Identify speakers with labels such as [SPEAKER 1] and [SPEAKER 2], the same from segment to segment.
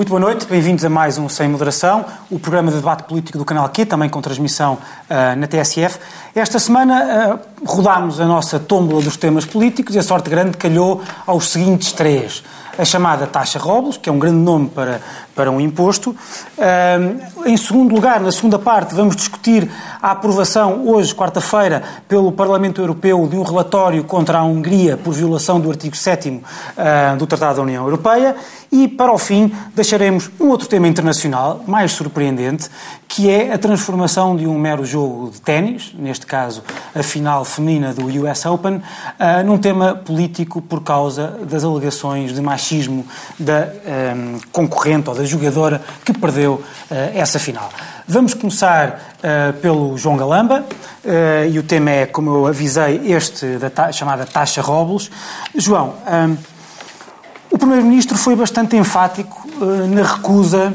[SPEAKER 1] Muito boa noite, bem-vindos a mais um Sem Moderação, o programa de debate político do canal Q, também com transmissão uh, na TSF. Esta semana uh, rodámos a nossa tómbola dos temas políticos e a sorte grande calhou aos seguintes três. A chamada taxa Robles, que é um grande nome para, para um imposto. Uh, em segundo lugar, na segunda parte, vamos discutir a aprovação, hoje, quarta-feira, pelo Parlamento Europeu de um relatório contra a Hungria por violação do artigo 7 do Tratado da União Europeia. E, para o fim, deixaremos um outro tema internacional, mais surpreendente, que é a transformação de um mero jogo de ténis, neste caso a final feminina do US Open, uh, num tema político por causa das alegações de machismo da um, concorrente ou da jogadora que perdeu uh, essa final. Vamos começar uh, pelo João Galamba, e o tema é, como eu avisei, este da ta chamada taxa Robles. João, um, o Primeiro-Ministro foi bastante enfático na recusa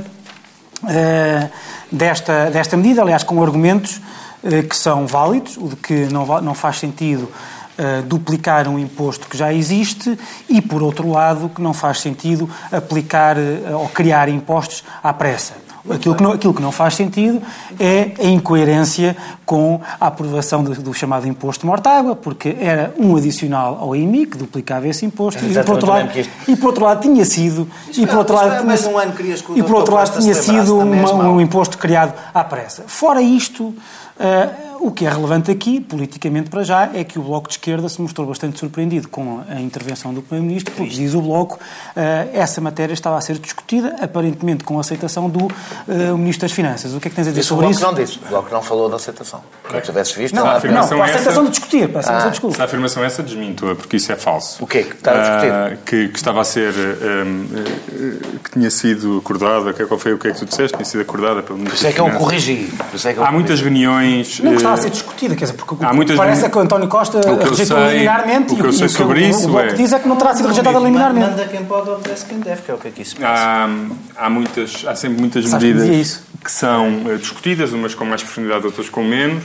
[SPEAKER 1] desta, desta medida, aliás, com argumentos uh, que são válidos, o de que não, não faz sentido duplicar um imposto que já existe e, por outro lado, que não faz sentido aplicar ou criar impostos à pressa. Aquilo que, não, aquilo que não faz sentido é a incoerência com a aprovação do, do chamado imposto de mortágua, porque era um adicional ao IMI, que duplicava esse imposto, e por, outro lado, e por outro lado tinha sido...
[SPEAKER 2] e por outro lado, tinha, um ano
[SPEAKER 1] e por outro lado tinha sido uma, um imposto criado à pressa. Fora isto... Uh, o que é relevante aqui, politicamente para já, é que o Bloco de Esquerda se mostrou bastante surpreendido com a intervenção do Primeiro-Ministro, porque, diz o Bloco, eh, essa matéria estava a ser discutida, aparentemente com a aceitação do eh, Ministro das Finanças. O que é que tens a dizer sobre isso?
[SPEAKER 2] O Bloco não disse. O Bloco não falou da aceitação. Como tivesses visto...
[SPEAKER 1] Não, a não, com a aceitação essa... de discutir. Para a, ah.
[SPEAKER 3] se a afirmação essa desminto porque isso é falso.
[SPEAKER 2] O quê? Que está a discutir? Uh,
[SPEAKER 3] que, que, estava a ser... Um, que tinha sido acordada... Qual foi o que é que tu disseste? Tinha sido acordada pelo Ministro
[SPEAKER 2] Por isso é que eu corrigi.
[SPEAKER 3] É que eu Há muitas reuniões...
[SPEAKER 1] Não, estava a ser discutida, quer dizer, porque Há muitas parece vezes... que o António Costa rejeitou sei, liminarmente
[SPEAKER 3] o que eu sei sobre o, isso
[SPEAKER 1] o, o é... diz é que não terá sido rejeitado liminarmente.
[SPEAKER 2] Manda quem pode, obedece quem deve, que é o que aqui se
[SPEAKER 3] passa. Há, há, muitas, há sempre muitas Sabes medidas que, que são uh, discutidas, umas com mais profundidade, outras com menos.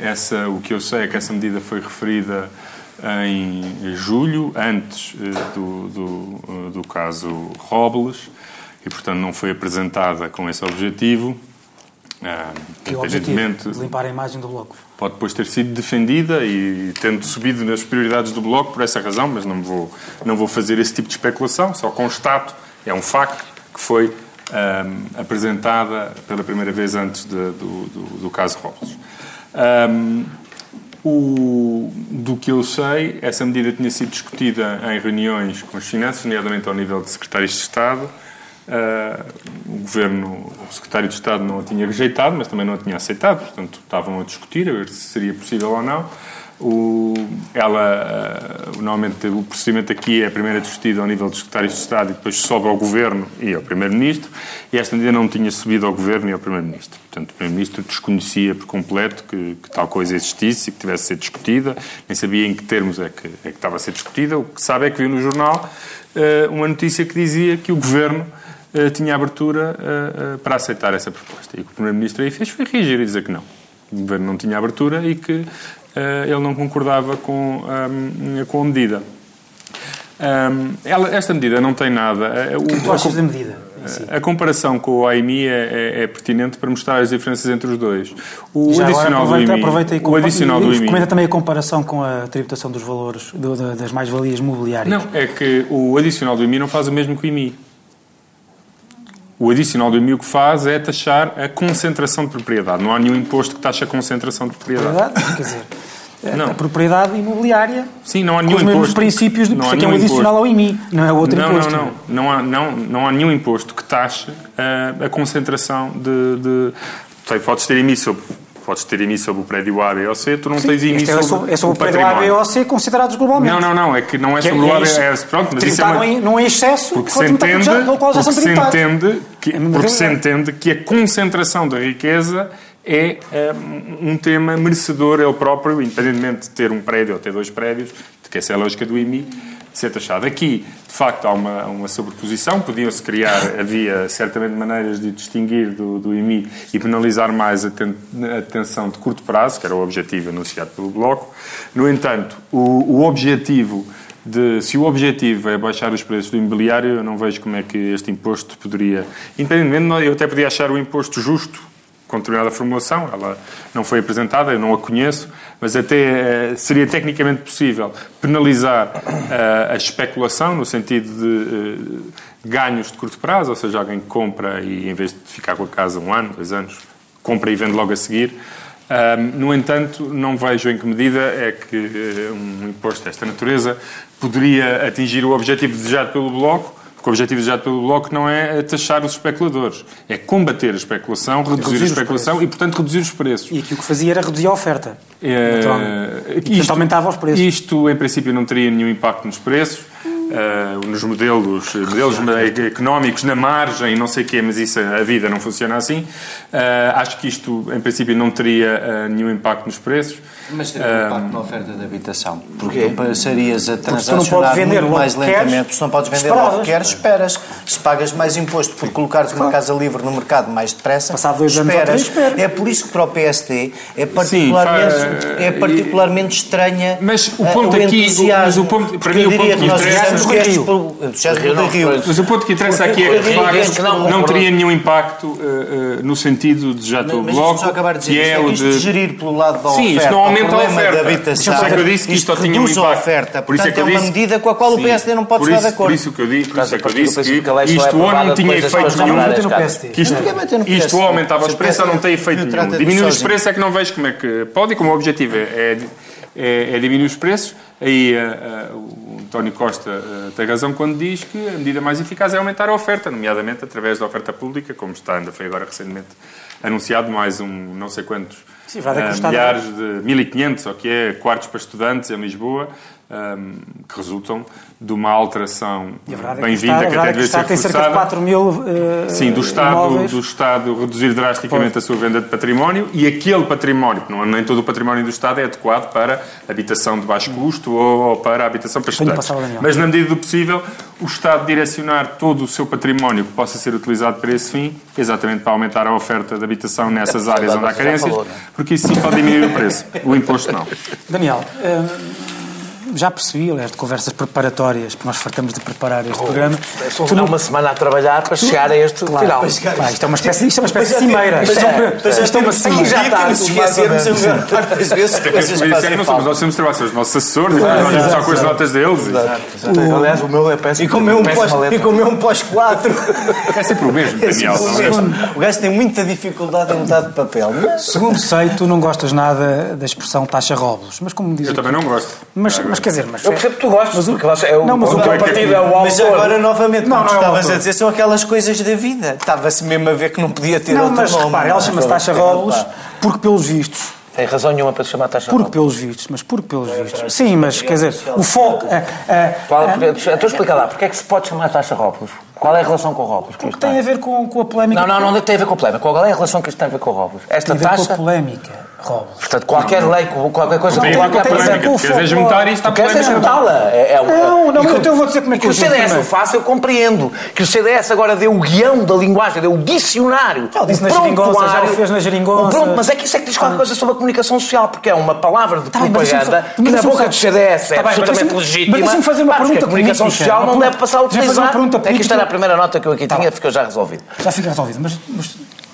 [SPEAKER 3] Essa, o que eu sei é que essa medida foi referida em julho, antes uh, do, do, do caso Robles, e portanto não foi apresentada com esse objetivo.
[SPEAKER 1] Ah, que objetivo de limpar a imagem do Bloco.
[SPEAKER 3] Pode depois ter sido defendida e tendo subido nas prioridades do Bloco por essa razão, mas não vou, não vou fazer esse tipo de especulação, só constato, é um facto que foi um, apresentada pela primeira vez antes de, do, do, do, caso Robles. Um, o, do que eu sei, essa medida tinha sido discutida em reuniões com as finanças, nomeadamente ao nível de secretários de Estado, o governo, o secretário de Estado não a tinha rejeitado, mas também não a tinha aceitado, portanto estavam a discutir a ver se seria possível ou não. O, ela, uh, normalmente o procedimento aqui é primeiro discutido ao nível dos secretários de Estado e depois sobe ao Governo e ao Primeiro-Ministro, e esta medida não tinha subido ao Governo e ao Primeiro-Ministro. Portanto, o Primeiro-Ministro desconhecia por completo que, que, tal coisa existisse e que tivesse a ser discutida, nem sabia em que termos é que, é que estava a ser discutida. O que sabe é que viu no jornal uh, uma notícia que dizia que o Governo tinha abertura uh, uh, para aceitar essa proposta. E o que o Primeiro-Ministro aí fez foi reagir e dizer que não. O Governo não tinha abertura e que ele não concordava com, um, com a medida. Ela, esta medida não tem nada.
[SPEAKER 1] O que tu achas da medida?
[SPEAKER 3] A comparação com o AIMI é, é, é, pertinente para mostrar as diferenças entre os dois.
[SPEAKER 1] O Já adicional aproveita, do IMI, aproveita e, o adicional do IMI, comenta também a comparação com a tributação dos valores do, das mais-valias mobiliárias.
[SPEAKER 3] Não, é que o adicional do IMI não faz o mesmo que o IMI. O adicional do IMI o que faz é taxar a concentração de propriedade. Não há nenhum imposto que taxe a concentração de propriedade.
[SPEAKER 1] Quer dizer, não. a propriedade imobiliária
[SPEAKER 3] Sim, não há nenhum
[SPEAKER 1] com os
[SPEAKER 3] imposto.
[SPEAKER 1] mesmos princípios, de, por isso é que é um adicional ao IMI, não é outro
[SPEAKER 3] não,
[SPEAKER 1] imposto.
[SPEAKER 3] Não, não, não. Há, não, não há nenhum imposto que taxe a, a concentração de... de... Sei, podes ter IMI sobre podes ter IMI sobre o prédio A, B ou C, tu não tens IMI
[SPEAKER 1] Este é
[SPEAKER 3] sobre,
[SPEAKER 1] sobre, é sobre o prédio
[SPEAKER 3] património.
[SPEAKER 1] A, B ou C considerados globalmente.
[SPEAKER 3] Não, não, não, é que não é
[SPEAKER 1] Que
[SPEAKER 3] sobre o A, B,
[SPEAKER 1] é,
[SPEAKER 3] é, pronto, mas isso é uma...
[SPEAKER 1] não é excesso
[SPEAKER 3] Porque se entende,
[SPEAKER 1] já-
[SPEAKER 3] porque se entende que,
[SPEAKER 1] É
[SPEAKER 3] porque se entende que a concentração da riqueza é eh, um tema merecedor ele próprio, independentemente de ter um prédio ou ter dois prédios, que essa é a lógica do IMI, ser taxado. Aqui, de facto, há uma, uma sobreposição, podiam-se criar, havia certamente maneiras de distinguir do, do IMI e penalizar mais a, ten, a detenção de curto prazo, que era o objetivo anunciado pelo Bloco. No entanto, o, o objetivo de, se o objetivo é baixar os preços do imobiliário, eu não vejo como é que este imposto poderia. Independentemente, eu até podia achar o imposto justo com determinada formulação, ela não foi apresentada, eu não a conheço, mas até eh, seria tecnicamente possível penalizar eh, a especulação, no sentido de eh, ganhos de curto prazo, ou seja, alguém que compra e em vez de ficar com a casa um ano, dois anos, compra e vende logo a seguir. No entanto, não vejo em que medida é que um imposto desta natureza poderia atingir o objetivo desejado pelo Bloco, porque o objetivo desejado pelo Bloco não é taxar os especuladores, é combater a especulação, reduzir,
[SPEAKER 1] Reduzir
[SPEAKER 3] a especulação e, portanto, reduzir os preços.
[SPEAKER 1] E aqui o que fazia era reduzir a oferta.
[SPEAKER 3] É.
[SPEAKER 1] E, portanto,
[SPEAKER 3] isto,
[SPEAKER 1] aumentava os preços.
[SPEAKER 3] Isto, em princípio, não teria nenhum impacto nos preços, eh, nos modelos, modelos económicos, na margem, não sei o quê, mas isso, a vida não funciona assim. Eh, acho que isto, em princípio, não teria eh, nenhum impacto nos preços.
[SPEAKER 4] Mas teria um impacto na oferta de habitação. Porque tu passarias a
[SPEAKER 1] tu não podes
[SPEAKER 4] transacionar
[SPEAKER 1] vender
[SPEAKER 4] muito mais
[SPEAKER 1] queres,
[SPEAKER 4] lentamente. Se não podes vender
[SPEAKER 1] esperavas.
[SPEAKER 4] logo que queres, esperas. Se pagas mais imposto por colocares uma casa livre no mercado mais depressa,
[SPEAKER 1] Passado dois anos
[SPEAKER 4] esperas.
[SPEAKER 1] espera.
[SPEAKER 4] É por isso que para o PSD é particularmente,
[SPEAKER 3] fa-
[SPEAKER 4] é particularmente estranha
[SPEAKER 3] Mas o
[SPEAKER 4] eh,
[SPEAKER 3] ponto aqui-
[SPEAKER 4] entusiasmo.
[SPEAKER 3] mas o ponto- para mim o ponto
[SPEAKER 4] diria
[SPEAKER 3] que interessa-
[SPEAKER 2] foi-
[SPEAKER 3] Mas o ponto que interessa aqui é que, de facto,
[SPEAKER 4] não,
[SPEAKER 3] teria nenhum impacto eh, eh, no sentido pelo
[SPEAKER 4] Mas deixa-me
[SPEAKER 3] Bloco,
[SPEAKER 4] só acabar de dizer
[SPEAKER 3] que
[SPEAKER 4] isto,
[SPEAKER 3] é
[SPEAKER 4] é
[SPEAKER 3] o
[SPEAKER 4] isto de
[SPEAKER 3] de...
[SPEAKER 4] gerir pelo lado da
[SPEAKER 3] Sim,
[SPEAKER 4] oferta.
[SPEAKER 3] Isto não aumenta
[SPEAKER 4] o
[SPEAKER 3] a
[SPEAKER 4] problema
[SPEAKER 3] oferta.
[SPEAKER 4] Da habitação,
[SPEAKER 3] Por isso é que eu disse que isto
[SPEAKER 4] isto
[SPEAKER 3] só tinha um
[SPEAKER 4] a oferta.
[SPEAKER 3] Por isso é que
[SPEAKER 4] é uma
[SPEAKER 3] disse-
[SPEAKER 4] medida com a qual o
[SPEAKER 3] Sim.
[SPEAKER 4] PSD não pode
[SPEAKER 3] por
[SPEAKER 4] estar
[SPEAKER 3] isso,
[SPEAKER 4] de acordo.
[SPEAKER 3] Por isso que eu disse, por isso é que eu disse que
[SPEAKER 2] que é
[SPEAKER 3] isto ou não tinha efeito nenhum, que isto, isto
[SPEAKER 4] PS.
[SPEAKER 3] ou aumentava os preços ou não tem efeito nenhum.
[SPEAKER 4] de
[SPEAKER 3] Diminuir os preços é que não vejo como é que pode e como o objetivo é, é, é- é diminuir os preços. Aí eh, eh, o António Costa eh, tem razão quando diz que a medida mais eficaz é aumentar a oferta, nomeadamente através da oferta pública, como está ainda foi agora recentemente anunciado mais um não sei quantos
[SPEAKER 1] Sim, vai custar-
[SPEAKER 3] milhares de 1500, ou que é quartos para estudantes em Lisboa, ehm, que resultam de uma alteração
[SPEAKER 1] é que
[SPEAKER 3] bem-vinda que até
[SPEAKER 1] é
[SPEAKER 3] devia ser
[SPEAKER 1] tem cerca de
[SPEAKER 3] reforçada.
[SPEAKER 1] 4 mil eh,
[SPEAKER 3] Sim, do Estado,
[SPEAKER 1] imóveis.
[SPEAKER 3] do Estado reduzir drasticamente a sua venda de património e aquele património, não, nem todo o património do Estado é adequado para habitação de baixo custo ou, ou para habitação para estudantes. Mas, na medida do possível, o Estado direcionar todo o seu património que possa ser utilizado para esse fim, exatamente para aumentar a oferta de habitação nessas
[SPEAKER 2] É,
[SPEAKER 3] áreas onde há
[SPEAKER 2] falou,
[SPEAKER 3] carências,
[SPEAKER 2] não é?
[SPEAKER 3] porque isso sim pode diminuir o preço. O imposto não.
[SPEAKER 1] Daniel, eh, já percebi, aliás, de conversas preparatórias, porque nós fartamos de preparar este programa.
[SPEAKER 2] Estou
[SPEAKER 1] Tu não-
[SPEAKER 2] uma semana a trabalhar para chegar a este
[SPEAKER 1] Claro,
[SPEAKER 2] final.
[SPEAKER 1] Pá, isto é uma espécie, isto é uma espécie de cimeira. Isto é, um- isto é uma cimeira.
[SPEAKER 4] já está, que nos esquecermos a maior parte das vezes
[SPEAKER 3] é
[SPEAKER 4] falta.
[SPEAKER 3] nós temos de trabalhar, são os nossos assessores, e nós vamos só com as notas deles.
[SPEAKER 2] Aliás, o meu é péssimo.
[SPEAKER 4] E comer um
[SPEAKER 2] péssima
[SPEAKER 4] pós-
[SPEAKER 2] letra.
[SPEAKER 4] e comer um pós-4.
[SPEAKER 3] É sempre o mesmo, Daniel. é?
[SPEAKER 4] O gajo tem muita dificuldade em mudar de papel.
[SPEAKER 1] Segundo sei, tu não gostas nada da expressão taxa robles, mas como diz
[SPEAKER 3] Eu
[SPEAKER 1] aqui-
[SPEAKER 3] também não gosto.
[SPEAKER 1] Mas, mas quer dizer, mas
[SPEAKER 2] Eu percebo que tu gostas, porque você é o,
[SPEAKER 1] Não, mas o
[SPEAKER 2] o
[SPEAKER 1] que
[SPEAKER 2] teu
[SPEAKER 1] é que-
[SPEAKER 2] partido é o autor.
[SPEAKER 4] Mas agora, novamente,
[SPEAKER 1] Não, não é o
[SPEAKER 4] estavas
[SPEAKER 1] autor.
[SPEAKER 4] a dizer, são aquelas coisas da vida. Estava-se mesmo a ver que não podia ter
[SPEAKER 1] Não,
[SPEAKER 4] outro
[SPEAKER 1] mas
[SPEAKER 4] nome.
[SPEAKER 1] ela chama-se taxa robles porque pelos vistos
[SPEAKER 2] Tem razão nenhuma para se chamar taxa
[SPEAKER 1] Porque pelos vistos, mas porque pelos vistos. Sim, mas quer dizer, o foco. a- a- a-
[SPEAKER 2] então explica lá, porque é que se pode chamar taxa robles? Qual é a relação com o robles? que
[SPEAKER 1] porque tem a ver com, com a polémica.
[SPEAKER 2] Não, não, não tem a ver com o problema. Qual é a relação que isto tem a ver com o robles? Esta
[SPEAKER 1] Tem a ver com a
[SPEAKER 2] taxa,
[SPEAKER 1] polémica, Robles.
[SPEAKER 2] portanto, qualquer lei, qualquer coisa que qualquer
[SPEAKER 3] polémica. Tu queres juntar isto à
[SPEAKER 2] queres juntá-la. É, é, o-
[SPEAKER 1] Não, não,
[SPEAKER 2] e que-
[SPEAKER 1] então eu vou dizer como é que
[SPEAKER 2] que
[SPEAKER 1] eu
[SPEAKER 2] o CDS o faça, eu compreendo. Que o CDS agora deu o guião da linguagem, deu o dicionário.
[SPEAKER 1] Já o disse na geringonça, já o fez na geringonça.
[SPEAKER 2] Pronto, mas é que isso é que diz qualquer coisa sobre a comunicação social, porque é uma palavra de
[SPEAKER 1] Tá mas
[SPEAKER 2] propaganda que
[SPEAKER 1] mas
[SPEAKER 2] na boca do CDS é
[SPEAKER 1] Tá mas
[SPEAKER 2] absolutamente legítima.
[SPEAKER 1] mas deixa-me fazer uma pergunta
[SPEAKER 2] a comunicação social não deve passar a utilizar. É que isto era a primeira nota que eu aqui
[SPEAKER 1] Tá
[SPEAKER 2] tinha, ficou já resolvido.
[SPEAKER 1] Já fica resolvido. Mas,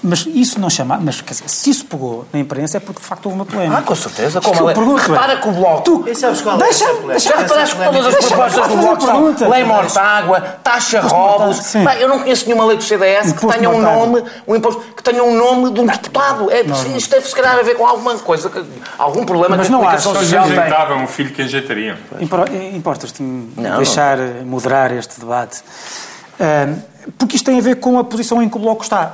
[SPEAKER 1] mas, mas isso não chama. Mas quer dizer, se isso pegou na imprensa é porque de facto houve uma polémica.
[SPEAKER 2] Ah, com certeza.
[SPEAKER 1] Isto
[SPEAKER 2] Como
[SPEAKER 1] eu
[SPEAKER 2] a lei.
[SPEAKER 1] pergunto,
[SPEAKER 2] Repara
[SPEAKER 1] é,
[SPEAKER 2] que o Bloco...
[SPEAKER 1] Tu,
[SPEAKER 4] E sabes qual é
[SPEAKER 1] deixa,
[SPEAKER 2] Já reparaste que todas as propostas do Bloco são
[SPEAKER 1] pergunta.
[SPEAKER 2] lei taxa. Bem, eu não conheço nenhuma lei do CDS que tenha um nome, um imposto, que tenha um nome de um deputado. É, isto deve se calhar a ver com alguma coisa, algum problema
[SPEAKER 1] Mas
[SPEAKER 2] que a
[SPEAKER 1] não
[SPEAKER 2] comunicação social tem.
[SPEAKER 3] enjeitavam um filho que enjeitariam.
[SPEAKER 1] Impor- Importas-te-me
[SPEAKER 2] Não,
[SPEAKER 1] deixar eh, moderar este debate. Porque isto tem a ver com a posição em que o Bloco está.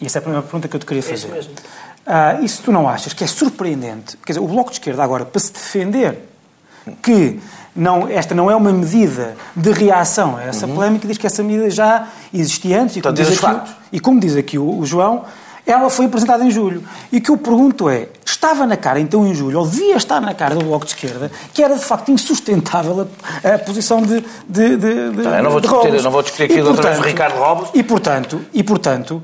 [SPEAKER 1] E essa é a primeira pergunta que eu te queria fazer. Ah, e se tu não achas que é surpreendente, quer dizer, o Bloco de Esquerda agora, para se defender que não, esta não é uma medida de reação a essa polémica, diz que essa medida já existia antes. E como,
[SPEAKER 2] Uhum. Portanto,
[SPEAKER 1] diz
[SPEAKER 2] diz os
[SPEAKER 1] aqui, e como diz aqui o, o João, ela foi apresentada em julho. E o que eu pergunto é, estava na cara então em julho, ou devia estar na cara do Bloco de Esquerda, que era de facto insustentável a, a posição de, de, de, de,
[SPEAKER 2] Tá bem, não vou
[SPEAKER 1] de
[SPEAKER 2] discutir-
[SPEAKER 1] Robles.
[SPEAKER 2] não vou discutir aqui
[SPEAKER 1] E, portanto,
[SPEAKER 2] Ricardo Robles.
[SPEAKER 1] E portanto, e, portanto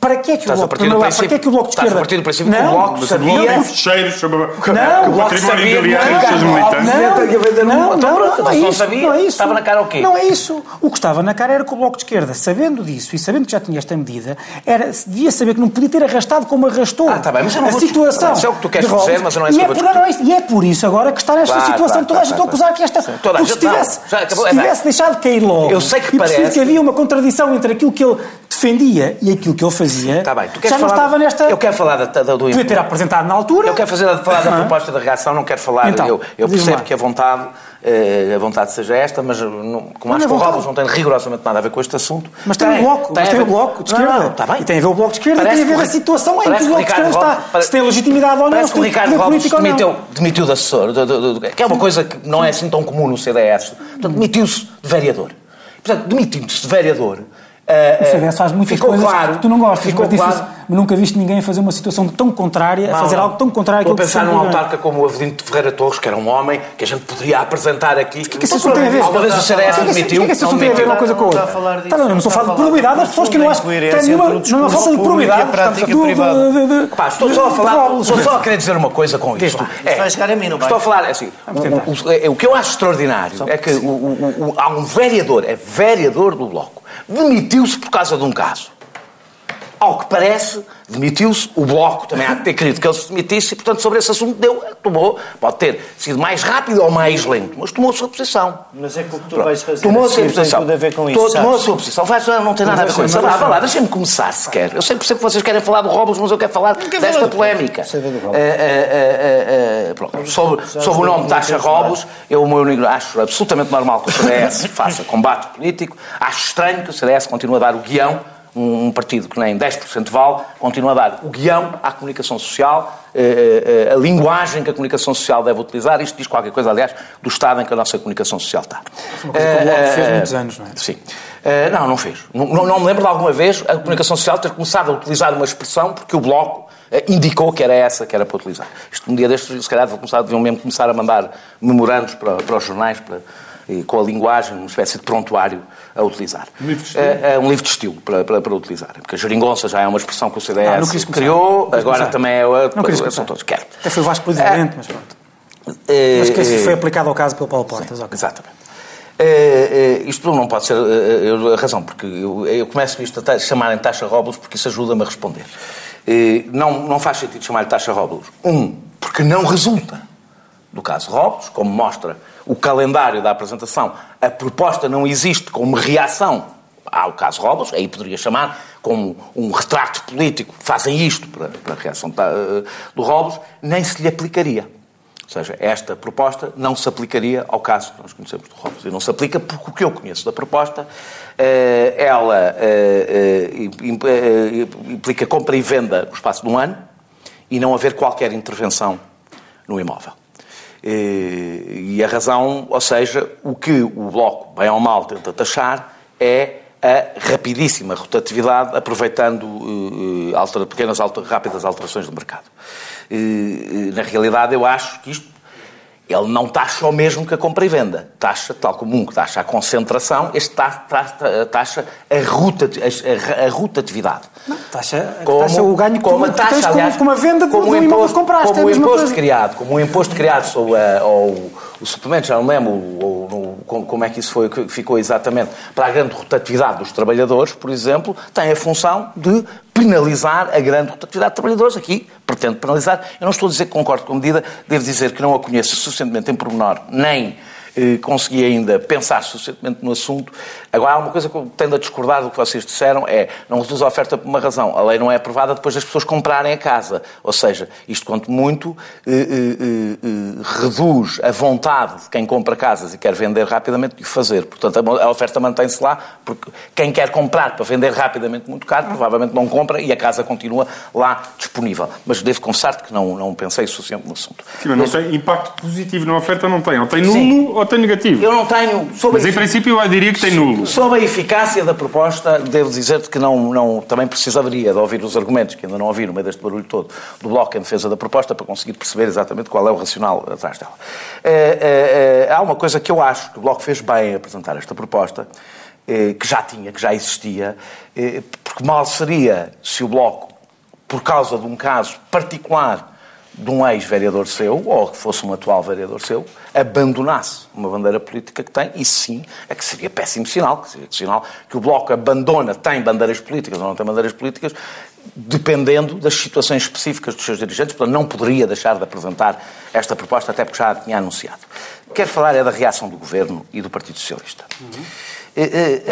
[SPEAKER 1] para que é que o Bloco, primeiro para que é que o Bloco de
[SPEAKER 2] estás a
[SPEAKER 1] Esquerda...
[SPEAKER 2] partir do princípio que o
[SPEAKER 1] Não,
[SPEAKER 2] Bloco sabia-
[SPEAKER 3] tem fecheiros sobre
[SPEAKER 1] Não,
[SPEAKER 3] o
[SPEAKER 1] o Bloco
[SPEAKER 3] património
[SPEAKER 2] sabia
[SPEAKER 3] imobiliário dos seus militantes.
[SPEAKER 1] Não,
[SPEAKER 2] um-
[SPEAKER 1] não,
[SPEAKER 2] Então,
[SPEAKER 1] não,
[SPEAKER 2] pronto,
[SPEAKER 1] não é
[SPEAKER 2] não
[SPEAKER 1] isso,
[SPEAKER 2] sabia.
[SPEAKER 1] não é isso.
[SPEAKER 2] Estava na cara o quê?
[SPEAKER 1] Não é isso. O que estava na cara era que o Bloco de Esquerda, sabendo disso e sabendo que já tinha esta medida, era, devia saber que não podia ter arrastado como arrastou
[SPEAKER 2] Ah, tá bem, mas eu não
[SPEAKER 1] a situação.
[SPEAKER 2] Isso é o que tu queres dizer, mas não é isso
[SPEAKER 1] e
[SPEAKER 2] que eu
[SPEAKER 1] é não, é isso. E é por isso agora que está nesta situação. toda a gente a acusar que esta... Porque se
[SPEAKER 2] não,
[SPEAKER 1] tivesse,
[SPEAKER 2] é
[SPEAKER 1] deixado cair logo
[SPEAKER 2] Eu sei que
[SPEAKER 1] e
[SPEAKER 2] parece-
[SPEAKER 1] que havia uma contradição entre aquilo que ele defendia e aquilo que ele fazia,
[SPEAKER 2] Tá bem, tu
[SPEAKER 1] já não
[SPEAKER 2] falar...
[SPEAKER 1] estava nesta...
[SPEAKER 2] Eu quero falar da, da, do...
[SPEAKER 1] Devia ter apresentado na altura.
[SPEAKER 2] Eu quero fazer, falar da
[SPEAKER 1] Não
[SPEAKER 2] proposta da reação, não quero falar.
[SPEAKER 1] Então,
[SPEAKER 2] eu eu percebo que a vontade, eh, a vontade seja esta, mas não, como
[SPEAKER 1] Não
[SPEAKER 2] acho que o. Robles não tem rigorosamente nada a ver com este assunto.
[SPEAKER 1] Mas tem, o bloco, mas
[SPEAKER 2] a
[SPEAKER 1] tem
[SPEAKER 2] ver-
[SPEAKER 1] o bloco de
[SPEAKER 2] Não,
[SPEAKER 1] esquerda.
[SPEAKER 2] Não, está bem.
[SPEAKER 1] E tem a ver o bloco de esquerda
[SPEAKER 2] Parece
[SPEAKER 1] e tem a ver
[SPEAKER 2] que
[SPEAKER 1] a situação em que o bloco de esquerda está. Se tem legitimidade ou não,
[SPEAKER 2] Parece que o
[SPEAKER 1] tem
[SPEAKER 2] Ricardo Robles demitiu,
[SPEAKER 1] não.
[SPEAKER 2] demitiu de assessor, que é uma coisa que não é assim tão comum no CDS. Portanto, demitiu-se de vereador. Portanto, demitiu-se de vereador. Eh,
[SPEAKER 1] O CDS faz muitas
[SPEAKER 2] ficou
[SPEAKER 1] coisas
[SPEAKER 2] claro,
[SPEAKER 1] que tu não gostas,
[SPEAKER 2] ficou
[SPEAKER 1] mas,
[SPEAKER 2] claro.
[SPEAKER 1] mas nunca viste ninguém fazer uma situação tão contrária, a fazer
[SPEAKER 2] Não,
[SPEAKER 1] algo tão contrário
[SPEAKER 2] Estou a
[SPEAKER 1] que
[SPEAKER 2] pensar num autarca como o Avelino de Ferreira Torres, que era um homem que a gente poderia apresentar aqui.
[SPEAKER 1] que esse assunto tem a ver?
[SPEAKER 2] Alguma vez o CDS
[SPEAKER 1] O que é que
[SPEAKER 2] admitiu?
[SPEAKER 1] o que é que esse
[SPEAKER 2] não
[SPEAKER 1] assunto tem a ver uma coisa com a
[SPEAKER 4] Não está
[SPEAKER 1] outra?
[SPEAKER 4] a falar disso,
[SPEAKER 1] Tá, não, não
[SPEAKER 4] não
[SPEAKER 1] estou a
[SPEAKER 4] está
[SPEAKER 1] falar de
[SPEAKER 4] a falar
[SPEAKER 1] probabilidade das
[SPEAKER 4] de
[SPEAKER 1] pessoas que não acham.
[SPEAKER 4] incoerência
[SPEAKER 1] Tem nenhuma,
[SPEAKER 4] o
[SPEAKER 1] não falta de
[SPEAKER 4] público e a
[SPEAKER 1] probabilidade.
[SPEAKER 4] prática
[SPEAKER 1] portanto, do-
[SPEAKER 4] privada.
[SPEAKER 1] de- de- de-
[SPEAKER 2] Pá, estou só a falar, estou só a querer dizer uma coisa com isto.
[SPEAKER 4] Isto vai chegar a mim, não vai?
[SPEAKER 2] Estou a falar, é assim, o, o- é- o que eu acho extraordinário é que o- o- o- há um vereador, é vereador do Bloco, demitiu-se por causa de um caso. Ao que parece, demitiu-se, o Bloco também há de ter querido que ele se demitisse e, portanto, sobre esse assunto deu, tomou, pode ter sido mais rápido ou mais lento, mas tomou a sua posição.
[SPEAKER 4] Mas é que o que tu
[SPEAKER 2] Pronto.
[SPEAKER 4] vais fazer
[SPEAKER 2] Tomou a
[SPEAKER 4] a
[SPEAKER 2] sua
[SPEAKER 4] tem
[SPEAKER 2] posição.
[SPEAKER 4] tudo a ver com isto,
[SPEAKER 2] Tomou a sua posição. Vai, não tem nada a ver com isso.
[SPEAKER 1] deixa-me,
[SPEAKER 2] Vá, lá,
[SPEAKER 1] deixa-me.
[SPEAKER 2] deixem-me começar sequer. Eu sei, que vocês querem falar do Robles, mas eu quero falar desta polémica.
[SPEAKER 4] Sei ver do Robles.
[SPEAKER 2] Eh, eh, eh. Sobre, sobre o nome Taxa Robles, eu meu, acho absolutamente normal que o CDS faça combate político. Acho estranho que o CDS continue a dar o guião um um partido que nem 10% vale, continua a dar o guião à comunicação social, eh, eh, a linguagem que a comunicação social deve utilizar. Isto diz qualquer coisa, aliás, do estado em que a nossa comunicação social está.
[SPEAKER 1] Uma coisa que o Bloco fez
[SPEAKER 2] eh,
[SPEAKER 1] muitos anos, não é?
[SPEAKER 2] Sim. Não, não fez. Não, não- me lembro de alguma vez a comunicação social ter começado a utilizar uma expressão porque o Bloco indicou que era essa que era para utilizar. Isto um dia destes, se calhar, deviam, começar, deviam mesmo começar a mandar memorandos para, para os jornais para, com a linguagem, uma espécie de prontuário a utilizar.
[SPEAKER 3] Um livro de estilo?
[SPEAKER 2] Eh, eh, um livro de estilo para, para, para utilizar. Porque a geringonça já é uma expressão que o CDS
[SPEAKER 1] Ah, não
[SPEAKER 2] criou,
[SPEAKER 1] Não quis
[SPEAKER 2] agora
[SPEAKER 1] começar.
[SPEAKER 2] também é outra.
[SPEAKER 1] Não quis
[SPEAKER 2] são todos. Quero.
[SPEAKER 1] Até foi o Vasco Presidente, mas pronto.
[SPEAKER 2] Eh,
[SPEAKER 1] Mas que
[SPEAKER 2] eh,
[SPEAKER 1] isso foi aplicado ao caso pelo Paulo Portas. ok.
[SPEAKER 2] Exatamente. Eh, eh, isto não pode ser eh, eh, a razão, porque eu, eu começo isto a ta- chamarem taxa Robles porque isso ajuda-me a responder. Eh, não, não faz sentido chamar-lhe taxa Robles. Um, porque não resulta do caso Robles, como mostra o calendário da apresentação, a proposta não existe como reação ao caso Robles, aí poderia chamar como um retrato político, fazem isto para, para a reação eh, do Robles, nem se lhe aplicaria. Ou seja, esta proposta não se aplicaria ao caso que nós conhecemos do Robles. E não se aplica porque o que eu conheço da proposta, eh, ela eh, implica compra e venda no espaço de um ano e não haver qualquer intervenção no imóvel. Eh, E a razão, ou seja, o que o Bloco, bem ou mal, tenta taxar é a rapidíssima rotatividade, aproveitando altera- pequenas, alter- rápidas alterações do mercado. Eh, Na realidade, eu acho que isto ele não taxa o mesmo que a compra e venda. Taxa, tal como um que taxa a concentração, este ta- ta- taxa a, rotati- a- a- a rotatividade.
[SPEAKER 1] Taxa, taxa o ganho
[SPEAKER 2] como a
[SPEAKER 1] tu
[SPEAKER 2] taxa,
[SPEAKER 1] tens
[SPEAKER 2] aliás,
[SPEAKER 1] com uma venda do-
[SPEAKER 2] como
[SPEAKER 1] do
[SPEAKER 2] o
[SPEAKER 1] imóvel
[SPEAKER 2] imposto-
[SPEAKER 1] que compraste, é
[SPEAKER 2] Como
[SPEAKER 1] a
[SPEAKER 2] o imposto
[SPEAKER 1] coisa.
[SPEAKER 2] criado, como o imposto criado sobre a- ao- o suplemento, já não lembro o- o- o- como- é que isso foi, ficou exatamente, para a grande rotatividade dos trabalhadores, por exemplo, tem a função de penalizar a grande rotatividade de trabalhadores. Aqui pretende penalizar. Eu não estou a dizer que concordo com a medida, devo dizer que não a conheço suficientemente em pormenor, nem eh, consegui ainda pensar suficientemente no assunto. Agora, há uma coisa que eu tendo a discordar do que vocês disseram, é não reduz a oferta por uma razão. A lei não é aprovada depois das pessoas comprarem a casa. Ou seja, isto quanto muito eh, eh, eh, reduz a vontade de quem compra casas e quer vender rapidamente de o fazer. Portanto, a oferta mantém-se lá, porque quem quer comprar para vender rapidamente muito caro, provavelmente não compra e a casa continua lá disponível. Mas devo confessar-te que não, não pensei suficiente no assunto.
[SPEAKER 3] Sim, mas não tem impacto positivo na oferta, não tem. Ou tem nulo Sim. ou tem negativo.
[SPEAKER 2] Eu não tenho.
[SPEAKER 3] Mas em princípio eu diria que tem nulo.
[SPEAKER 2] Sobre a eficácia da proposta, devo dizer-te que não, não, também precisaria de ouvir os argumentos, que ainda não ouvi no meio deste barulho todo, do Bloco em defesa da proposta, para conseguir perceber exatamente qual é o racional atrás dela. É, é, há uma coisa que eu acho que o Bloco fez bem em apresentar esta proposta, que já tinha, que já existia, porque mal seria se o Bloco, por causa de um caso particular de um ex-vereador seu, ou que fosse um atual vereador seu, abandonasse uma bandeira política que tem, e sim, é que seria péssimo sinal, que seria sinal que o Bloco abandona, tem bandeiras políticas ou não tem bandeiras políticas, dependendo das situações específicas dos seus dirigentes, portanto não poderia deixar de apresentar esta proposta, até porque já a tinha anunciado. Quero falar é da reação do Governo e do Partido Socialista. Uhum.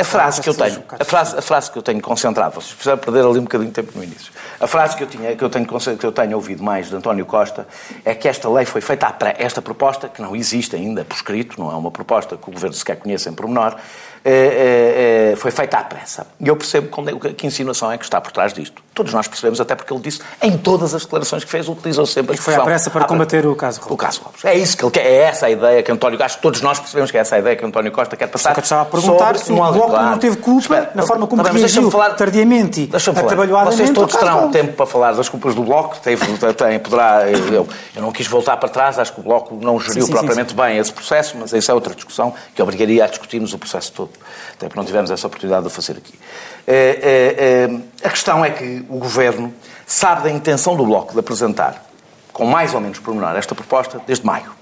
[SPEAKER 2] A, frase que eu tenho, a frase, a frase que eu tenho concentrado, vocês precisaram perder ali um bocadinho de tempo no início. A frase que eu, tinha, que eu, tenho, que eu tenho ouvido mais de António Costa é que esta lei foi feita, esta proposta, que não existe ainda por escrito, não é uma proposta que o Governo sequer conhece em pormenor, é, é, é, foi feita à pressa. E eu percebo é, que insinuação é que está por trás disto. Todos nós percebemos, até porque ele disse, em todas as declarações que fez, utilizou sempre a
[SPEAKER 1] expressão... E foi à pressa para combater o caso Robles.
[SPEAKER 2] O caso Robles. É isso que ele quer, é essa a ideia que António... Acho que todos nós percebemos que é essa a ideia que António Costa quer passar. Só
[SPEAKER 1] que estava a perguntar se o Bloco claro. não teve culpa Espera, na forma como reagiu falar, tardiamente e atabalhoadamente
[SPEAKER 2] Vocês todos terão tempo para falar das culpas do Bloco, tem, tem, poderá... Eu, eu não quis voltar para trás, acho que o Bloco não geriu sim, sim, propriamente sim, bem esse processo, mas isso é outra discussão que obrigaria a discutirmos o processo todo. Até porque não tivemos essa oportunidade de o fazer aqui. É, é, é, a questão é que o Governo sabe da intenção do Bloco de apresentar, com mais ou menos pormenor, esta proposta desde maio.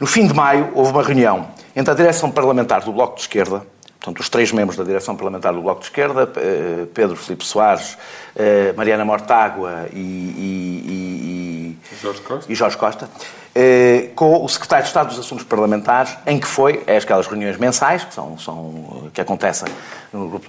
[SPEAKER 2] No fim de maio, houve uma reunião entre a direção parlamentar do Bloco de Esquerda, portanto, os três membros da direção parlamentar do Bloco de Esquerda, eh, Pedro Filipe Soares, eh, Mariana Mortágua e, e, e,
[SPEAKER 3] Jorge Costa,
[SPEAKER 2] e Jorge Costa eh, com o secretário de Estado dos Assuntos Parlamentares, em que foi, é aquelas reuniões mensais, que, são, são, que acontecem no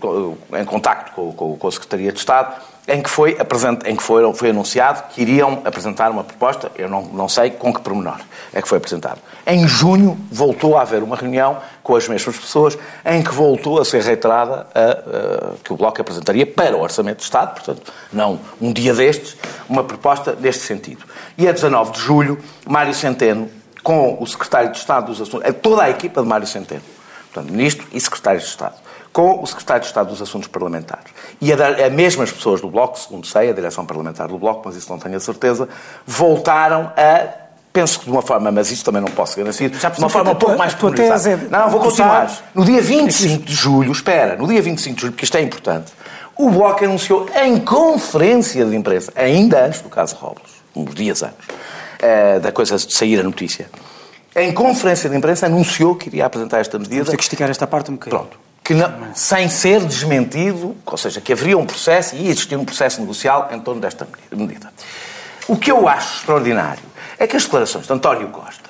[SPEAKER 2] em contacto com, com, com a Secretaria de Estado, em que, foi, em que foi, foi anunciado que iriam apresentar uma proposta, eu não, não sei com que pormenor é que foi apresentado. Em junho voltou a haver uma reunião com as mesmas pessoas, em que voltou a ser reiterada a, a, que o Bloco apresentaria para o Orçamento de Estado, portanto, não um dia destes, uma proposta neste sentido. E a 19 de julho, Mário Centeno, com o Secretário de Estado dos Assuntos, toda a equipa de Mário Centeno, portanto, Ministro e Secretário de Estado, com o Secretário de Estado dos Assuntos Parlamentares. E a, a mesmas pessoas do Bloco, segundo sei, a direção parlamentar do Bloco, mas isso não tenho a certeza, voltaram a penso que de uma forma, mas isso também não posso garantir, de uma forma um pouco mais pormenorizada. Não, vou continuar. No dia 25 de julho, espera, no dia 25 de julho, porque isto é importante, o Bloco anunciou em conferência de imprensa, ainda antes do caso Robles, uns dias antes, uh, da coisa de sair a notícia, em conferência de imprensa anunciou que iria apresentar esta medida. Vamos
[SPEAKER 1] ter que esticar esta parte um bocadinho.
[SPEAKER 2] Pronto. Que não, sem ser desmentido, ou seja, que haveria um processo e ia existir um processo negocial em torno desta medida. O que eu acho extraordinário é que as declarações de António Costa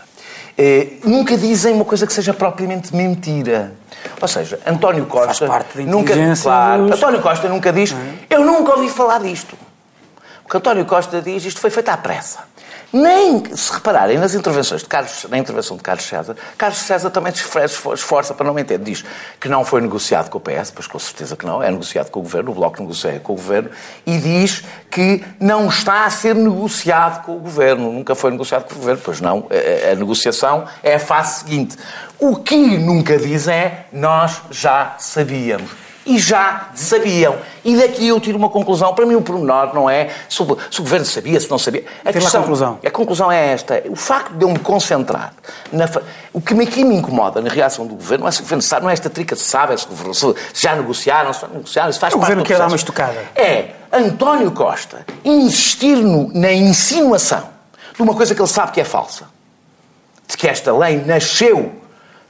[SPEAKER 2] eh, nunca dizem uma coisa que seja propriamente mentira. Ou seja, António Costa
[SPEAKER 1] Faz parte da
[SPEAKER 2] nunca, claro,
[SPEAKER 1] dos...
[SPEAKER 2] António Costa nunca diz, uhum. eu nunca ouvi falar disto. O que António Costa diz, isto foi feito à pressa. Nem, se repararem nas intervenções de Carlos, na intervenção de Carlos César, Carlos César também se esforça para não mentir. Diz que não foi negociado com o PS, pois com certeza que não, é negociado com o Governo, o Bloco negocia com o Governo, e diz que não está a ser negociado com o Governo, nunca foi negociado com o Governo, pois não, a, a negociação é a fase seguinte. O que nunca diz é, nós já sabíamos e já sabiam. E daqui eu tiro uma conclusão. Para mim, o pormenor não é se o, se o governo sabia, se não sabia.
[SPEAKER 1] A, questão, a conclusão.
[SPEAKER 2] A conclusão é esta. O facto de eu me concentrar. Na, o que me, aqui me incomoda na reação do governo não é se o governo sabe, não é esta trica de sabe, é se, se já negociaram, se negociaram, isso faz
[SPEAKER 1] o governo quer dar uma estocada.
[SPEAKER 2] É António Costa insistir no, na insinuação de uma coisa que ele sabe que é falsa. De que esta lei nasceu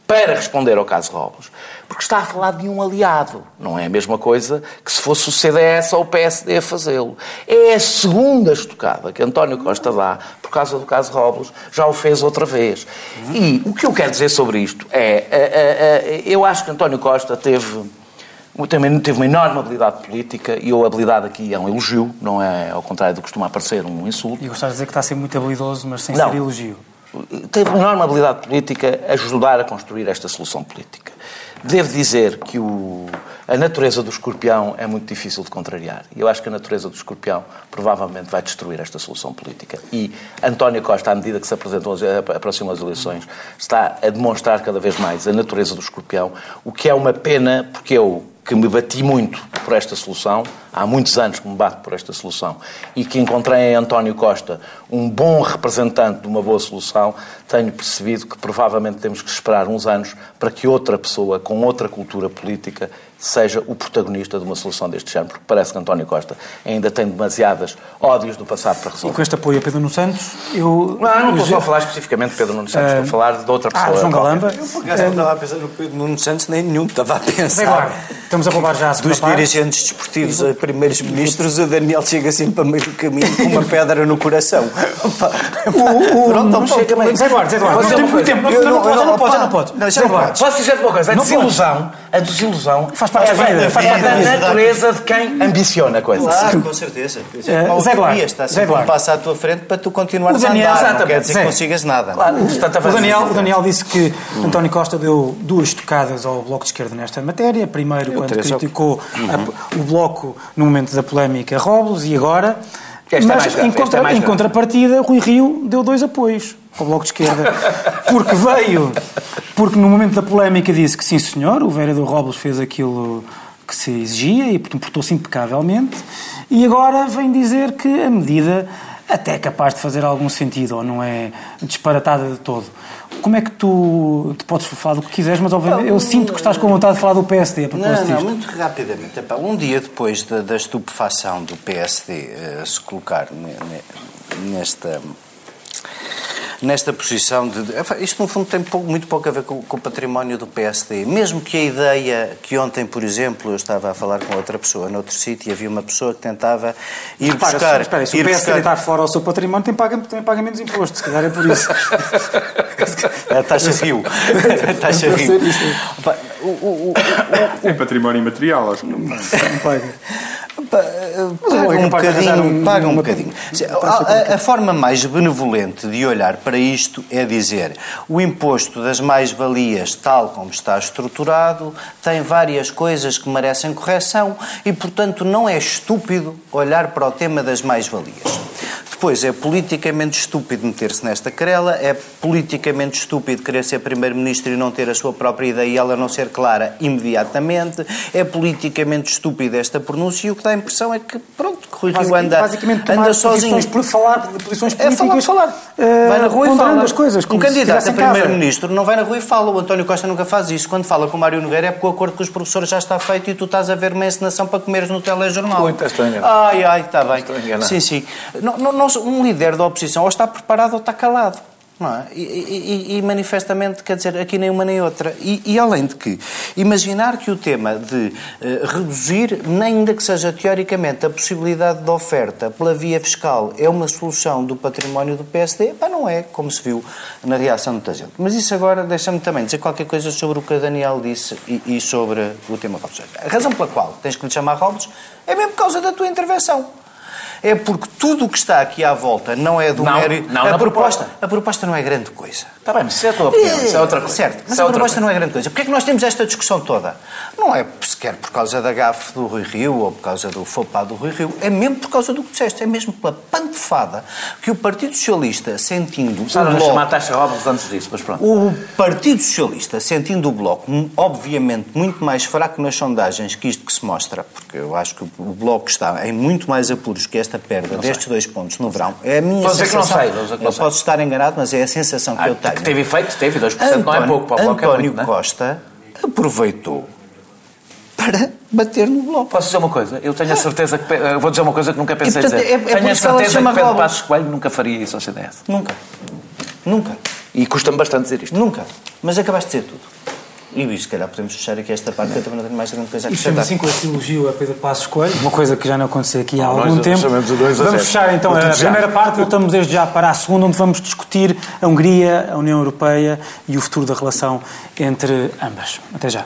[SPEAKER 2] para responder ao caso Robles porque está a falar de um aliado. Não é a mesma coisa que se fosse o CDS ou o PSD a fazê-lo. É a segunda estocada que António Costa dá por causa do caso Robles, já o fez outra vez. E o que eu quero dizer sobre isto é, é, é, é eu acho que António Costa teve também teve uma enorme habilidade política e a habilidade aqui é um elogio, não é ao contrário do que costuma parecer um insulto.
[SPEAKER 1] E gostava de dizer que está a ser muito habilidoso, mas sem
[SPEAKER 2] Não.
[SPEAKER 1] ser elogio.
[SPEAKER 2] Teve uma enorme habilidade política a ajudar a construir esta solução política. Devo dizer que o- a natureza do escorpião é muito difícil de contrariar. E eu acho que a natureza do escorpião provavelmente vai destruir esta solução política. E António Costa, à medida que se apresentam, as- aproximam as eleições, está a demonstrar cada vez mais a natureza do escorpião, o que é uma pena, porque eu que me bati muito por esta solução, há muitos anos que me bato por esta solução, e que encontrei em António Costa um bom representante de uma boa solução, tenho percebido que provavelmente temos que esperar uns anos para que outra pessoa com outra cultura política seja o protagonista de uma solução deste género, porque parece que António Costa ainda tem demasiadas ódios do passado para
[SPEAKER 1] E
[SPEAKER 2] resolver.
[SPEAKER 1] com este apoio a Pedro Nuno Santos, eu...
[SPEAKER 2] Não, eu não estou
[SPEAKER 1] eu-
[SPEAKER 2] só a falar especificamente de Pedro Nuno Santos, estou a falar de outra pessoa.
[SPEAKER 1] Ah, João. Galamba.
[SPEAKER 4] Por acaso não estava a pensar no Pedro Nuno Santos, nem nenhum. Estava a pensar.
[SPEAKER 1] Eduardo, estamos a roubar já a segunda
[SPEAKER 4] Dos
[SPEAKER 1] parte.
[SPEAKER 4] dirigentes desportivos a primeiros ministros, o Daniel chega sempre a meio do caminho com uma pedra no coração. Pronto,
[SPEAKER 1] Não chega bem. Zé Eduardo, Zé Eduardo,
[SPEAKER 2] Posso
[SPEAKER 1] não temos
[SPEAKER 2] uma
[SPEAKER 1] muito tempo. Não,
[SPEAKER 4] Eu
[SPEAKER 1] não,
[SPEAKER 4] eu
[SPEAKER 1] não
[SPEAKER 4] não- já podes.
[SPEAKER 2] Posso dizer uma coisa? A
[SPEAKER 1] Não
[SPEAKER 2] desilusão, a desilusão
[SPEAKER 1] Faz parte
[SPEAKER 2] é,
[SPEAKER 1] da vida, faz
[SPEAKER 2] é
[SPEAKER 1] parte da
[SPEAKER 2] da
[SPEAKER 1] vida.
[SPEAKER 2] natureza de quem ambiciona coisas.
[SPEAKER 4] Claro, com certeza.
[SPEAKER 1] Zé Eduardo,
[SPEAKER 4] utopia, está
[SPEAKER 1] Zé
[SPEAKER 4] sempre um passo à tua frente para tu continuares
[SPEAKER 1] O Daniel-
[SPEAKER 4] a andar. Não quer dizer
[SPEAKER 1] Zé.
[SPEAKER 4] que consigas nada.
[SPEAKER 2] Claro,
[SPEAKER 1] O Daniel, o Daniel disse que António Costa deu duas tocadas ao Bloco de Esquerda nesta matéria. Primeiro, quando criticou a- o Bloco no momento da polémica Robles e agora.
[SPEAKER 2] É
[SPEAKER 1] Mas
[SPEAKER 2] mais grave,
[SPEAKER 1] em,
[SPEAKER 2] é
[SPEAKER 1] contra-
[SPEAKER 2] mais
[SPEAKER 1] em contrapartida, Rui Rio deu dois apoios ao Bloco de Esquerda. Porque veio, porque no momento da polémica disse que sim senhor, o vereador Robles fez aquilo que se exigia e portanto, portou-se impecavelmente. E agora vem dizer que a medida até é capaz de fazer algum sentido, ou não é disparatada de todo. Como é que tu, tu podes falar do que quiseres, mas obviamente eu sinto que estás com vontade de falar do PSD
[SPEAKER 4] Não, não,
[SPEAKER 1] disto.
[SPEAKER 4] muito rapidamente. Um dia depois da, da estupefação do PSD eh, se colocar ne- ne- nesta nesta posição de. Isto, no fundo, tem pouco- muito pouco a ver com, com o património do PSD. Mesmo que a ideia que ontem, por exemplo, eu estava a falar com outra pessoa noutro sítio e havia uma pessoa que tentava ir
[SPEAKER 1] Repara,
[SPEAKER 4] buscar.
[SPEAKER 1] se, espera, se o
[SPEAKER 4] ir
[SPEAKER 1] PSD
[SPEAKER 4] buscar-
[SPEAKER 1] está fora ao seu património, tem paga, tem paga menos imposto, se calhar é por isso.
[SPEAKER 4] A taxa Rio. A taxa Rio.
[SPEAKER 1] isso.
[SPEAKER 4] Epá, o- o- o-
[SPEAKER 3] É património imaterial, acho que não.
[SPEAKER 1] Não paga.
[SPEAKER 4] Eh,
[SPEAKER 1] Mas
[SPEAKER 4] Paga
[SPEAKER 1] é
[SPEAKER 4] um bocadinho,
[SPEAKER 1] um-
[SPEAKER 4] paga um bocadinho. a forma mais benevolente de olhar para isto é dizer o imposto das mais-valias, tal como está estruturado, tem várias coisas que merecem correção e, portanto, não é estúpido olhar para o tema das mais-valias. Depois, é politicamente estúpido meter-se nesta querela, é politicamente estúpido querer ser Primeiro-Ministro e não ter a sua própria ideia e ela não ser clara imediatamente, é politicamente estúpido esta pronúncia e o que dá a impressão é que, pronto, que Rui Rio anda,
[SPEAKER 1] basicamente
[SPEAKER 4] anda sozinho.
[SPEAKER 1] por falar de posições
[SPEAKER 4] É falar,
[SPEAKER 1] políticas.
[SPEAKER 4] falar.
[SPEAKER 1] eh,
[SPEAKER 4] vai na rua e fala.
[SPEAKER 1] as coisas.
[SPEAKER 4] um candidato a primeiro-ministro não vai na rua e fala. O António Costa nunca faz isso. Quando fala com o Mário Nogueira é porque o acordo com os professores já está feito e tu estás a ver uma encenação para comeres no telejornal.
[SPEAKER 2] Muito, estou enganado.
[SPEAKER 4] Ai, ai, está bem.
[SPEAKER 2] Estou enganado.
[SPEAKER 4] Sim, sim. Não, um líder da oposição ou está preparado ou está calado. Não é? e, e- e- manifestamente, quer dizer, aqui nem uma nem outra. E, e além de que, imaginar que o tema de eh, reduzir, nem ainda que seja teoricamente, a possibilidade de oferta pela via fiscal é uma solução do património do PSD, pá, não é, como se viu na reação de muita gente. Mas isso agora deixa-me também dizer qualquer coisa sobre o que a Daniel disse e, e sobre o tema Robles. A razão pela qual tens que lhe chamar Robles é mesmo por causa da tua intervenção. É porque tudo o que está aqui à volta não é do
[SPEAKER 2] Não,
[SPEAKER 4] mérito.
[SPEAKER 2] não
[SPEAKER 4] a proposta,
[SPEAKER 2] proposta.
[SPEAKER 4] a proposta não é grande coisa.
[SPEAKER 2] Está bem, mas isso é a tua opinião, isso é outra coisa.
[SPEAKER 4] Certo, mas
[SPEAKER 2] é
[SPEAKER 4] a
[SPEAKER 2] outra
[SPEAKER 4] proposta
[SPEAKER 2] coisa.
[SPEAKER 4] não é grande coisa. Porquê é que nós temos esta discussão toda? Não é sequer por causa da gafe do Rui Rio ou por causa do fopá do Rui Rio, é mesmo por causa do que disseste, é mesmo pela pantofada que o Partido Socialista, sentindo
[SPEAKER 2] Começaram
[SPEAKER 4] o
[SPEAKER 2] a chamar taxa Robles antes disso, mas pronto.
[SPEAKER 4] o Partido Socialista, sentindo o Bloco, obviamente, muito mais fraco nas sondagens que isto que se mostra, porque eu acho que o Bloco está em muito mais apuros que esta perda destes dois pontos no verão. É a minha
[SPEAKER 2] Vou dizer que não
[SPEAKER 4] sensação.
[SPEAKER 2] sei, que não
[SPEAKER 4] eu
[SPEAKER 2] sei.
[SPEAKER 4] posso estar enganado, mas é a sensação que
[SPEAKER 2] Ah,
[SPEAKER 4] eu tenho.
[SPEAKER 2] que teve efeito, teve, 2% não é pouco, para o Bloco é
[SPEAKER 4] António
[SPEAKER 2] muito, não é?
[SPEAKER 4] Costa aproveitou para bater no Bloco.
[SPEAKER 2] Posso dizer uma coisa? Eu tenho a certeza que. eu Vou dizer uma coisa que nunca pensei
[SPEAKER 4] portanto,
[SPEAKER 2] dizer.
[SPEAKER 4] é- é
[SPEAKER 2] tenho a
[SPEAKER 4] que
[SPEAKER 2] certeza que Pedro. Passos Coelho nunca faria isso ao CDS.
[SPEAKER 4] Nunca. Nunca.
[SPEAKER 2] E custa-me bastante dizer isto.
[SPEAKER 4] Nunca. Mas acabaste de dizer tudo. E se calhar podemos fechar aqui esta parte, que eu também não tenho mais grande coisa a
[SPEAKER 1] E
[SPEAKER 4] acrescentar.
[SPEAKER 1] assim com esse elogio a Pedro Passos Coelho, uma coisa que já não aconteceu aqui há algum
[SPEAKER 2] nós
[SPEAKER 1] tempo.
[SPEAKER 2] a
[SPEAKER 1] Vamos fechar então a primeira parte, voltamos desde já para a segunda, onde vamos discutir a Hungria, a União Europeia e o futuro da relação entre ambas. Até já.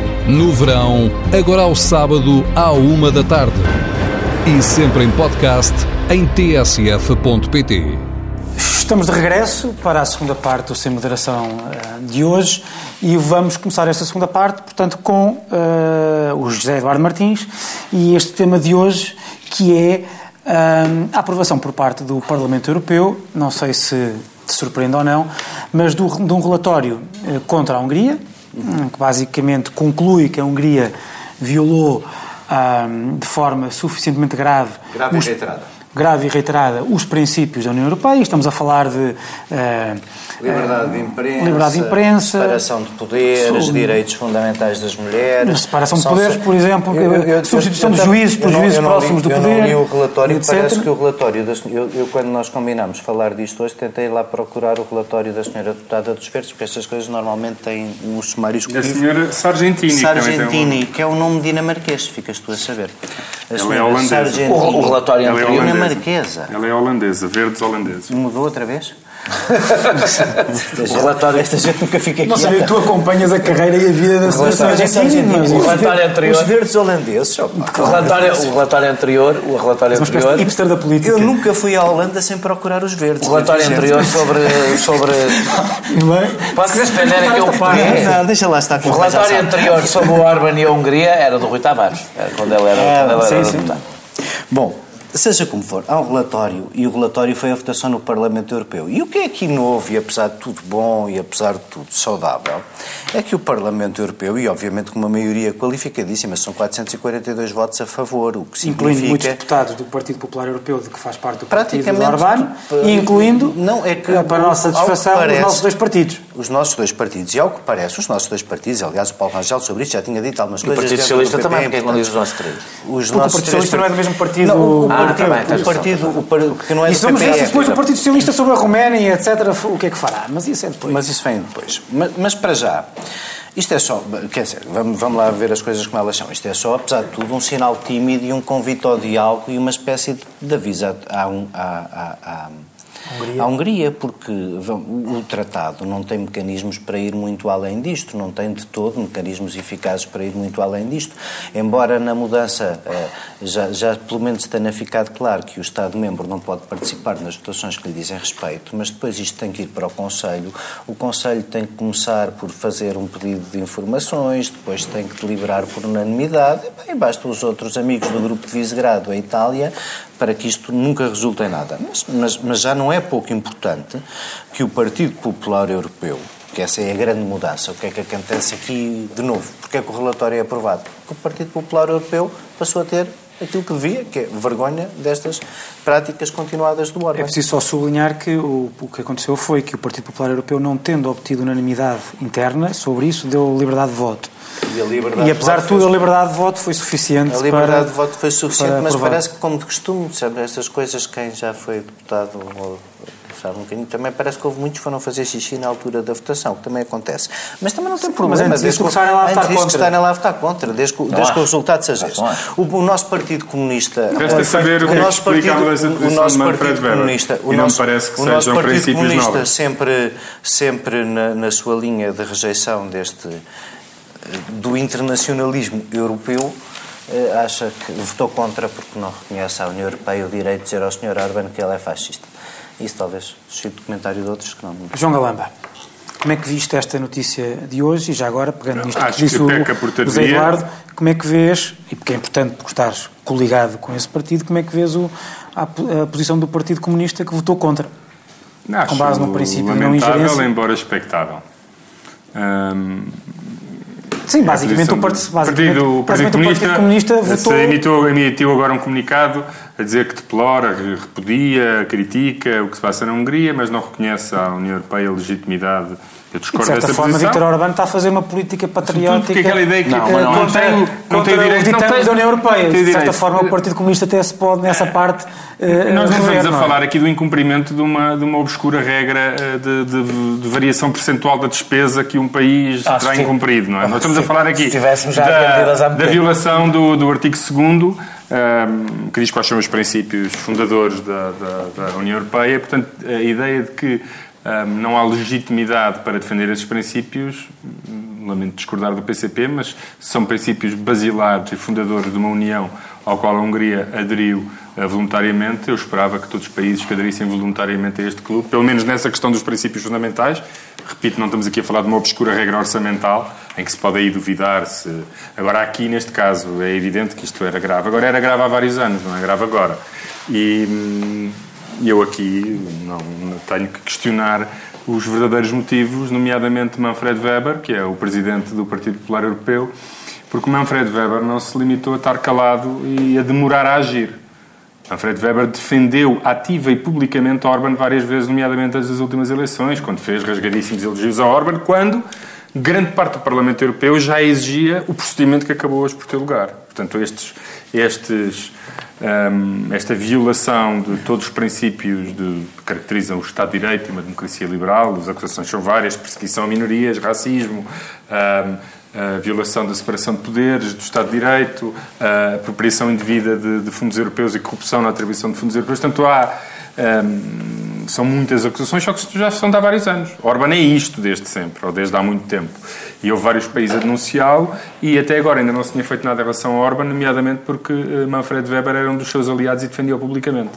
[SPEAKER 5] No verão, agora ao sábado, à uma da tarde. E sempre em podcast em tsf.pt.
[SPEAKER 1] Estamos de regresso para a segunda parte do Sem Moderação eh, de hoje e vamos começar esta segunda parte, portanto, com eh, o José Eduardo Martins e este tema de hoje que é eh, a aprovação por parte do Parlamento Europeu, não sei se te surpreende ou não, mas do- de um relatório eh, contra a Hungria, que basicamente conclui que a Hungria violou ah, de forma suficientemente grave
[SPEAKER 4] Grave e
[SPEAKER 1] os-
[SPEAKER 4] reiterada.
[SPEAKER 1] Grave e reiterada os princípios da União Europeia. Estamos a falar de eh,
[SPEAKER 4] Liberdade de imprensa,
[SPEAKER 1] liberdade de imprensa,
[SPEAKER 4] separação de poderes,
[SPEAKER 1] Sul-
[SPEAKER 4] direitos fundamentais das mulheres.
[SPEAKER 1] Separação de poderes, por exemplo, substituição de juízes por
[SPEAKER 4] eu não-
[SPEAKER 1] juízes
[SPEAKER 4] eu não
[SPEAKER 1] próximos
[SPEAKER 4] li-
[SPEAKER 1] do
[SPEAKER 4] eu
[SPEAKER 1] poder,
[SPEAKER 4] não li o relatório,
[SPEAKER 1] etc.
[SPEAKER 4] parece que o relatório... Da, eu, eu, quando nós combinámos falar disto hoje, tentei lá procurar o relatório da senhora deputada dos Verdes, porque estas coisas normalmente têm um sumário
[SPEAKER 3] Da senhora Sargentini.
[SPEAKER 4] Sargentini, que é um nome dinamarquês, ficas tu a saber. A
[SPEAKER 3] é
[SPEAKER 4] senhora
[SPEAKER 3] holandesa.
[SPEAKER 4] Sargentini,
[SPEAKER 2] O, o relatório
[SPEAKER 3] Ela é
[SPEAKER 2] anterior.
[SPEAKER 4] Dinamarquesa.
[SPEAKER 3] Ela é holandesa, verdes holandeses.
[SPEAKER 4] Mudou outra vez?
[SPEAKER 2] O relatório-
[SPEAKER 4] Esta gente nunca fica
[SPEAKER 1] Não
[SPEAKER 4] quieta.
[SPEAKER 1] sei, tu acompanhas a carreira e a vida da Sargentini, mas
[SPEAKER 2] O relatório anterior.
[SPEAKER 4] Os verdes holandeses, opa.
[SPEAKER 2] O relatório, o relatório anterior, o relatório anterior,
[SPEAKER 1] hipster da política.
[SPEAKER 4] Eu nunca fui à Holanda sem procurar os verdes.
[SPEAKER 2] o relatório anterior sobre, sobre pode se defender aqui um português.
[SPEAKER 4] Não, deixa lá estar com
[SPEAKER 2] O relatório anterior sobre o Orban e a Hungria era do Rui Tavares, quando ele era,
[SPEAKER 4] É,
[SPEAKER 2] quando ele
[SPEAKER 4] sim,
[SPEAKER 2] era
[SPEAKER 4] sim.
[SPEAKER 2] deputado.
[SPEAKER 4] Bom, seja como for, há um relatório e o relatório foi a votação no Parlamento Europeu. E o que é aqui novo e apesar de tudo bom e apesar de tudo saudável é que o Parlamento Europeu, e obviamente com uma maioria qualificadíssima, são 442 votos a favor, o que
[SPEAKER 1] incluindo
[SPEAKER 4] significa...
[SPEAKER 1] muitos deputados do Partido Popular Europeu, de que faz parte do partido
[SPEAKER 4] tu-
[SPEAKER 1] e incluindo,
[SPEAKER 4] Não, é que
[SPEAKER 1] eh, para a nossa satisfação,
[SPEAKER 4] parece-
[SPEAKER 1] os nossos dois partidos.
[SPEAKER 4] Os nossos dois partidos. E ao que parece, os nossos dois partidos, aliás, o Paulo Rangel sobre isto já tinha dito algumas
[SPEAKER 2] o
[SPEAKER 4] coisas.
[SPEAKER 2] Partido
[SPEAKER 4] dentro
[SPEAKER 2] Socialista
[SPEAKER 4] do PP,
[SPEAKER 2] também, porque é que não diz os nossos três?
[SPEAKER 4] Os
[SPEAKER 1] Porque o
[SPEAKER 4] nossos
[SPEAKER 1] Partido
[SPEAKER 4] três
[SPEAKER 1] Socialista não é do mesmo partido.
[SPEAKER 4] Não, o, o
[SPEAKER 2] Ah,
[SPEAKER 4] partido,
[SPEAKER 2] tá bem, tá
[SPEAKER 4] o partido, o par- que não é
[SPEAKER 1] E
[SPEAKER 4] do
[SPEAKER 1] se vamos ver
[SPEAKER 4] PP,
[SPEAKER 1] se
[SPEAKER 4] é
[SPEAKER 1] depois o
[SPEAKER 4] do-
[SPEAKER 1] Partido Socialista sobre a Roménia, etc., o que é que fará. Mas isso é depois.
[SPEAKER 4] Mas isso vem depois. Mas, mas para já, isto é só, quer dizer, vamos, vamos lá ver as coisas como elas são. Isto é só, apesar de tudo, um sinal tímido e um convite ao diálogo e uma espécie de, de aviso à, à, à, à Hungria, porque o tratado não tem mecanismos para ir muito além disto, não tem de todo mecanismos eficazes para ir muito além disto. Embora na mudança eh, já, já pelo menos tenha ficado claro que o Estado-membro não pode participar nas votações que lhe dizem respeito, mas depois isto tem que ir para o Conselho. O Conselho tem que começar por fazer um pedido de informações, depois tem que deliberar por unanimidade, e basta os outros amigos do grupo de Visegrado, a Itália, para que isto nunca resulte em nada. Mas, mas, mas já não é pouco importante que o Partido Popular Europeu, que essa é a grande mudança, o que é que acontece aqui de novo? Porque é que o relatório é aprovado? Porque o Partido Popular Europeu passou a ter aquilo que devia, que é vergonha destas práticas continuadas do
[SPEAKER 1] É
[SPEAKER 4] Orban.
[SPEAKER 1] preciso só sublinhar que o, o que aconteceu foi que o Partido Popular Europeu, não tendo obtido unanimidade interna sobre isso, deu liberdade de voto.
[SPEAKER 4] E
[SPEAKER 1] E apesar
[SPEAKER 4] de
[SPEAKER 1] tudo, a liberdade de voto foi suficiente
[SPEAKER 4] A liberdade
[SPEAKER 1] para,
[SPEAKER 4] de voto foi suficiente, mas
[SPEAKER 1] aprovar.
[SPEAKER 4] parece que, como de costume, sabe, estas coisas, quem já foi deputado ou sabe um bocadinho, também parece que houve muitos que foram fazer xixi na altura da votação, que também acontece. Mas também não tem problema.
[SPEAKER 1] antes
[SPEAKER 4] que-
[SPEAKER 1] começarem lá a votar
[SPEAKER 4] antes
[SPEAKER 1] contra.
[SPEAKER 4] estarem lá a votar contra, desde que, desde que o resultado seja esse.
[SPEAKER 2] Não acho.
[SPEAKER 4] O, o nosso Partido Comunista...
[SPEAKER 3] Resta saber o que é que
[SPEAKER 4] nosso
[SPEAKER 3] explica a
[SPEAKER 4] partido-
[SPEAKER 3] mudança de
[SPEAKER 4] o
[SPEAKER 3] posição
[SPEAKER 4] nosso
[SPEAKER 3] de Manfred
[SPEAKER 4] Partido
[SPEAKER 3] Weber.
[SPEAKER 4] Comunista,
[SPEAKER 3] E não me parece que
[SPEAKER 4] o nosso
[SPEAKER 3] sejam
[SPEAKER 4] Partido
[SPEAKER 3] princípios
[SPEAKER 4] Comunista sempre, sempre na, na sua linha de rejeição deste do internacionalismo europeu eh, acha que votou contra porque não reconhece à União Europeia o direito de dizer ao Sr. Orban que ele é fascista. Isso talvez suscite comentário de outros que não.
[SPEAKER 1] João Galamba, como é que viste esta notícia de hoje? E já agora, pegando nisto
[SPEAKER 3] Acho
[SPEAKER 1] que disse
[SPEAKER 3] que
[SPEAKER 1] o
[SPEAKER 3] peca
[SPEAKER 1] José. Eduardo, como é que vês, e porque é importante porque estás coligado com esse partido, como é que vês o, a, a posição do Partido Comunista que votou contra?
[SPEAKER 3] Acho
[SPEAKER 1] com base no princípio não ingerência.
[SPEAKER 3] embora expectável. Hum,
[SPEAKER 1] Sim, basicamente o Partido, basicamente,
[SPEAKER 3] Partido, o Partido
[SPEAKER 1] o Partido Comunista votou...
[SPEAKER 3] emitiu, emitiu agora um comunicado a dizer que deplora, que repudia, critica o que se passa na Hungria, mas não reconhece à União Europeia a legitimidade. Eu
[SPEAKER 1] E, de
[SPEAKER 3] discordo
[SPEAKER 1] certa
[SPEAKER 3] dessa
[SPEAKER 1] forma. Viktor Orbán está a fazer uma política patriótica
[SPEAKER 3] porque aquela ideia que
[SPEAKER 1] eh,
[SPEAKER 3] não, mas não,
[SPEAKER 1] contra,
[SPEAKER 3] não tem- não tem direito- não tem-
[SPEAKER 1] da União Europeia. De certa
[SPEAKER 3] direito.
[SPEAKER 1] forma, o Partido Comunista até se pode, nessa parte, eh,
[SPEAKER 3] Nós não estamos a
[SPEAKER 1] é?
[SPEAKER 3] falar aqui do incumprimento de uma, de uma obscura regra eh, de, de- de variação percentual da despesa que um país
[SPEAKER 2] Ah,
[SPEAKER 3] terá incumprido, não é? Nós estamos a falar aqui
[SPEAKER 2] se
[SPEAKER 3] da, da violação do, do artigo 2 que diz quais são os princípios fundadores da, da- da União Europeia. Portanto, a ideia de que ahm, não há legitimidade para defender esses princípios, lamento discordar do PCP, mas são princípios basilares e fundadores de uma União ao qual a Hungria aderiu eh, voluntariamente. Eu esperava que todos os países que aderissem voluntariamente a este clube, pelo menos nessa questão dos princípios fundamentais, repito, não estamos aqui a falar de uma obscura regra orçamental, em que se pode aí duvidar se... Agora, aqui, neste caso, é evidente que isto era grave. Agora, era grave há vários anos, não é grave agora. E hum, eu aqui não, tenho que questionar os verdadeiros motivos, nomeadamente Manfred Weber, que é o presidente do Partido Popular Europeu, porque Manfred Weber não se limitou a estar calado e a demorar a agir. Manfred Weber defendeu ativa e publicamente Orban várias vezes, nomeadamente nas últimas eleições, quando fez rasgadíssimos elogios a Orban, quando grande parte do Parlamento Europeu já exigia o procedimento que acabou hoje por ter lugar. Portanto, estes, estes, hum, esta violação de todos os princípios de, que caracterizam o Estado de Direito e uma democracia liberal, as acusações são várias, perseguição a minorias, racismo, a violação da separação de poderes, do Estado de Direito, apropriação indevida de, de fundos europeus e corrupção na atribuição de fundos europeus. Portanto, há, hum, são muitas acusações, só que já são de há vários anos. Orban é isto desde sempre, ou desde há muito tempo. E houve vários países a denunciá-lo e até agora ainda não se tinha feito nada em relação a Orban, nomeadamente porque eh, Manfred Weber era um dos seus aliados e defendia-o publicamente.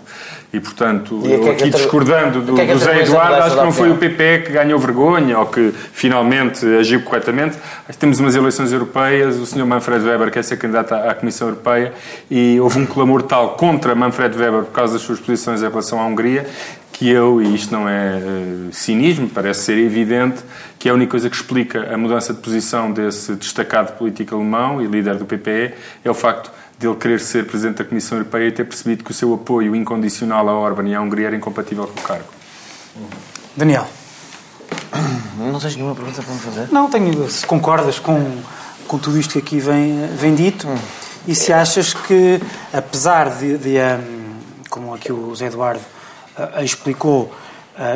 [SPEAKER 3] E, portanto,
[SPEAKER 2] E
[SPEAKER 3] eu
[SPEAKER 2] é que
[SPEAKER 3] aqui discordando do,
[SPEAKER 2] que é essa
[SPEAKER 3] Eduardo, acho que não foi o? PP que ganhou vergonha ou que finalmente agiu corretamente. Temos umas eleições europeias, o Sr. Manfred Weber quer ser candidato à à Comissão Europeia e houve um clamor tal contra Manfred Weber por causa das suas posições em relação à Hungria que eu, e isto não é eh, cinismo, parece ser evidente, que a única coisa que explica a mudança de posição desse destacado político alemão e líder do PPE é o facto de ele querer ser Presidente da Comissão Europeia e ter percebido que o seu apoio incondicional a Orban e à Hungria era incompatível com o cargo.
[SPEAKER 1] Daniel.
[SPEAKER 2] Não tens nenhuma pergunta para me fazer?
[SPEAKER 1] Não, tenho, se concordas com, com tudo isto que aqui vem, vem dito e se achas que, apesar de, de, hum, como aqui o Zé Eduardo explicou,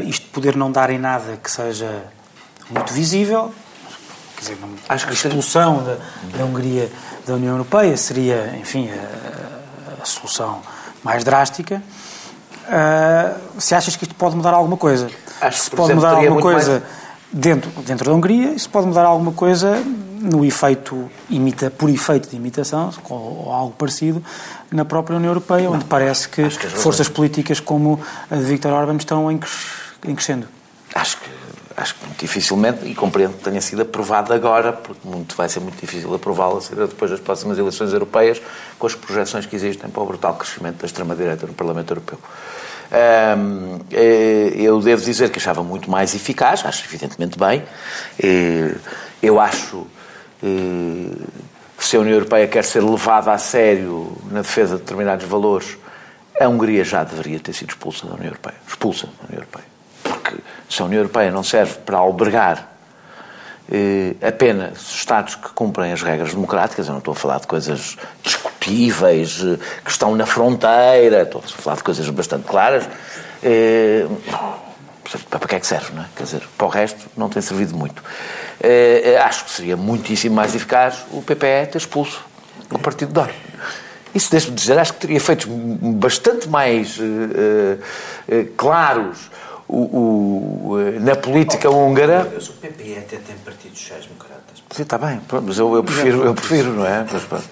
[SPEAKER 1] isto poder não dar em nada que seja muito visível, quer dizer, não-
[SPEAKER 2] Acho que
[SPEAKER 1] a expulsão da, da Hungria da União Europeia seria, enfim, a, a solução mais drástica. Ah, se achas que isto pode mudar alguma coisa?
[SPEAKER 2] Acho que,
[SPEAKER 1] se pode
[SPEAKER 2] exemplo,
[SPEAKER 1] mudar alguma coisa dentro, dentro da Hungria, isso pode mudar alguma coisa no efeito, imita, por efeito de imitação, ou, ou algo parecido, na própria União Europeia, onde parece que,
[SPEAKER 2] que as
[SPEAKER 1] forças políticas como a de Viktor Orban estão em, cres- em crescendo.
[SPEAKER 2] Acho que, acho que muito dificilmente, e compreendo que tenha sido aprovado agora, porque muito, vai ser muito difícil aprová-la será depois das próximas eleições europeias, com as projeções que existem para o brutal crescimento da extrema-direita no Parlamento Europeu. Eh, eu devo dizer que achava muito mais eficaz, acho evidentemente bem. Eu acho se a União Europeia quer ser levada a sério na defesa de determinados valores, a Hungria já deveria ter sido expulsa da União Europeia. Expulsa da União Europeia. Porque se a União Europeia não serve para albergar eh, apenas Estados que cumprem as regras democráticas, eu não estou a falar de coisas discutíveis, eh, que estão na fronteira, estou a falar de coisas bastante claras, eh, para que é que serve, não é? Quer dizer, para o resto não tem servido muito. Eh, acho que seria muitíssimo mais eficaz o PPE ter expulso o Partido de Dor. Isso, deixe-me dizer, acho que teria feito bastante mais eh, eh, claros o- o, na política húngara
[SPEAKER 4] O PP até tem partidos sociais-democratas.
[SPEAKER 2] Sim, está bem, pronto, mas eu, eu prefiro, eu prefiro, não é? Mas, pronto.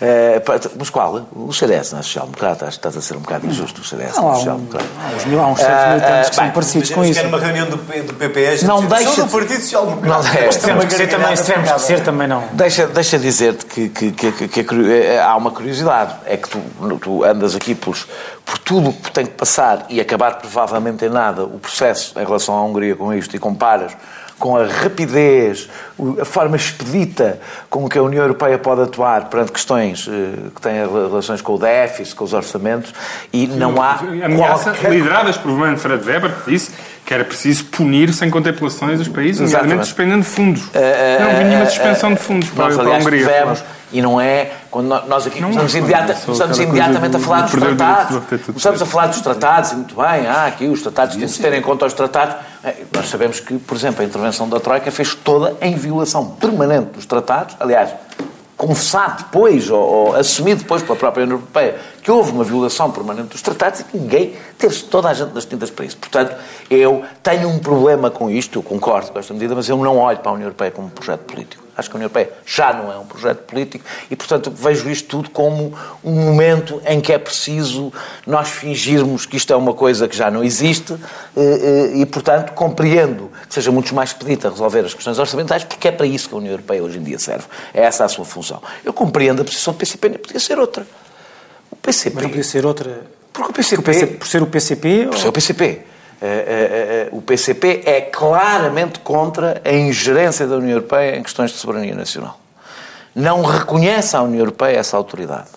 [SPEAKER 2] Eh, mas qual? O CDS, não é social-democrata? Acho que estás a ser um bocado injusto. O CDS
[SPEAKER 1] Não,
[SPEAKER 2] não é
[SPEAKER 1] há, um,
[SPEAKER 2] social-democrata.
[SPEAKER 1] há uns, mil- há uns certos
[SPEAKER 2] Ah,
[SPEAKER 1] militantes que são parecidos com isso.
[SPEAKER 4] que é numa reunião do, do PPS.
[SPEAKER 2] Não deixa
[SPEAKER 4] do Partido Social Democrata.
[SPEAKER 2] Não é.
[SPEAKER 1] Mas temos que ser também, se temos que ser também não.
[SPEAKER 2] Deixa, deixa dizer-te que, que, que, eh, há uma curiosidade. É que tu, tu andas aqui por, por tudo o que tem que passar e acabar provavelmente em nada o processo em relação à Hungria com isto e comparas com a rapidez, a forma expedita com que a União Europeia pode atuar perante questões eh, que têm relações com o déficit, com os orçamentos, e não há
[SPEAKER 3] Ameaça
[SPEAKER 2] qualquer...
[SPEAKER 3] lideradas por Manfred Weber, que disse que era preciso punir sem contemplações os países,
[SPEAKER 2] Exatamente.
[SPEAKER 3] nomeadamente suspendendo fundos.
[SPEAKER 2] Eh,
[SPEAKER 3] não
[SPEAKER 2] eh,
[SPEAKER 3] vinha uma
[SPEAKER 2] eh,
[SPEAKER 3] suspensão
[SPEAKER 2] eh,
[SPEAKER 3] de fundos para,
[SPEAKER 2] nós,
[SPEAKER 3] para a
[SPEAKER 2] aliás,
[SPEAKER 3] Hungria.
[SPEAKER 2] tivemos, e não é quando nó- nós aqui
[SPEAKER 3] Não,
[SPEAKER 2] começamos,
[SPEAKER 3] não,
[SPEAKER 2] imediata, começamos imediatamente a
[SPEAKER 3] do-
[SPEAKER 2] falar
[SPEAKER 3] do
[SPEAKER 2] dos tratados. Começamos a falar dos tratados e muito bem, ah, aqui os tratados têm de ter em conta os tratados. Nós sabemos que, por exemplo, a intervenção da Troika fez toda em violação permanente dos tratados. Aliás, confessado depois, ou, ou assumido depois pela própria União Europeia, que houve uma violação permanente dos tratados e que ninguém teve toda a gente das tintas para isso. Portanto, eu tenho um problema com isto, eu concordo com esta medida, mas eu não olho para a União Europeia como um projeto político. Acho que a União Europeia já não é um projeto político e, portanto, vejo isto tudo como um momento em que é preciso nós fingirmos que isto é uma coisa que já não existe eh, eh, e, portanto, compreendo que seja muito mais expedito a resolver as questões orçamentais, porque é para isso que a União Europeia hoje em dia serve. É essa a sua função. Eu compreendo a posição do PCP, nem podia ser outra. O PCP...
[SPEAKER 1] Mas não podia ser outra.
[SPEAKER 2] Porque o
[SPEAKER 1] O
[SPEAKER 2] PCP...
[SPEAKER 1] PC por ser o PCP.
[SPEAKER 2] Por ser o PCP. Eh, eh, eh, o PCP é claramente contra a ingerência da União Europeia em questões de soberania nacional. Não reconhece à União Europeia essa autoridade.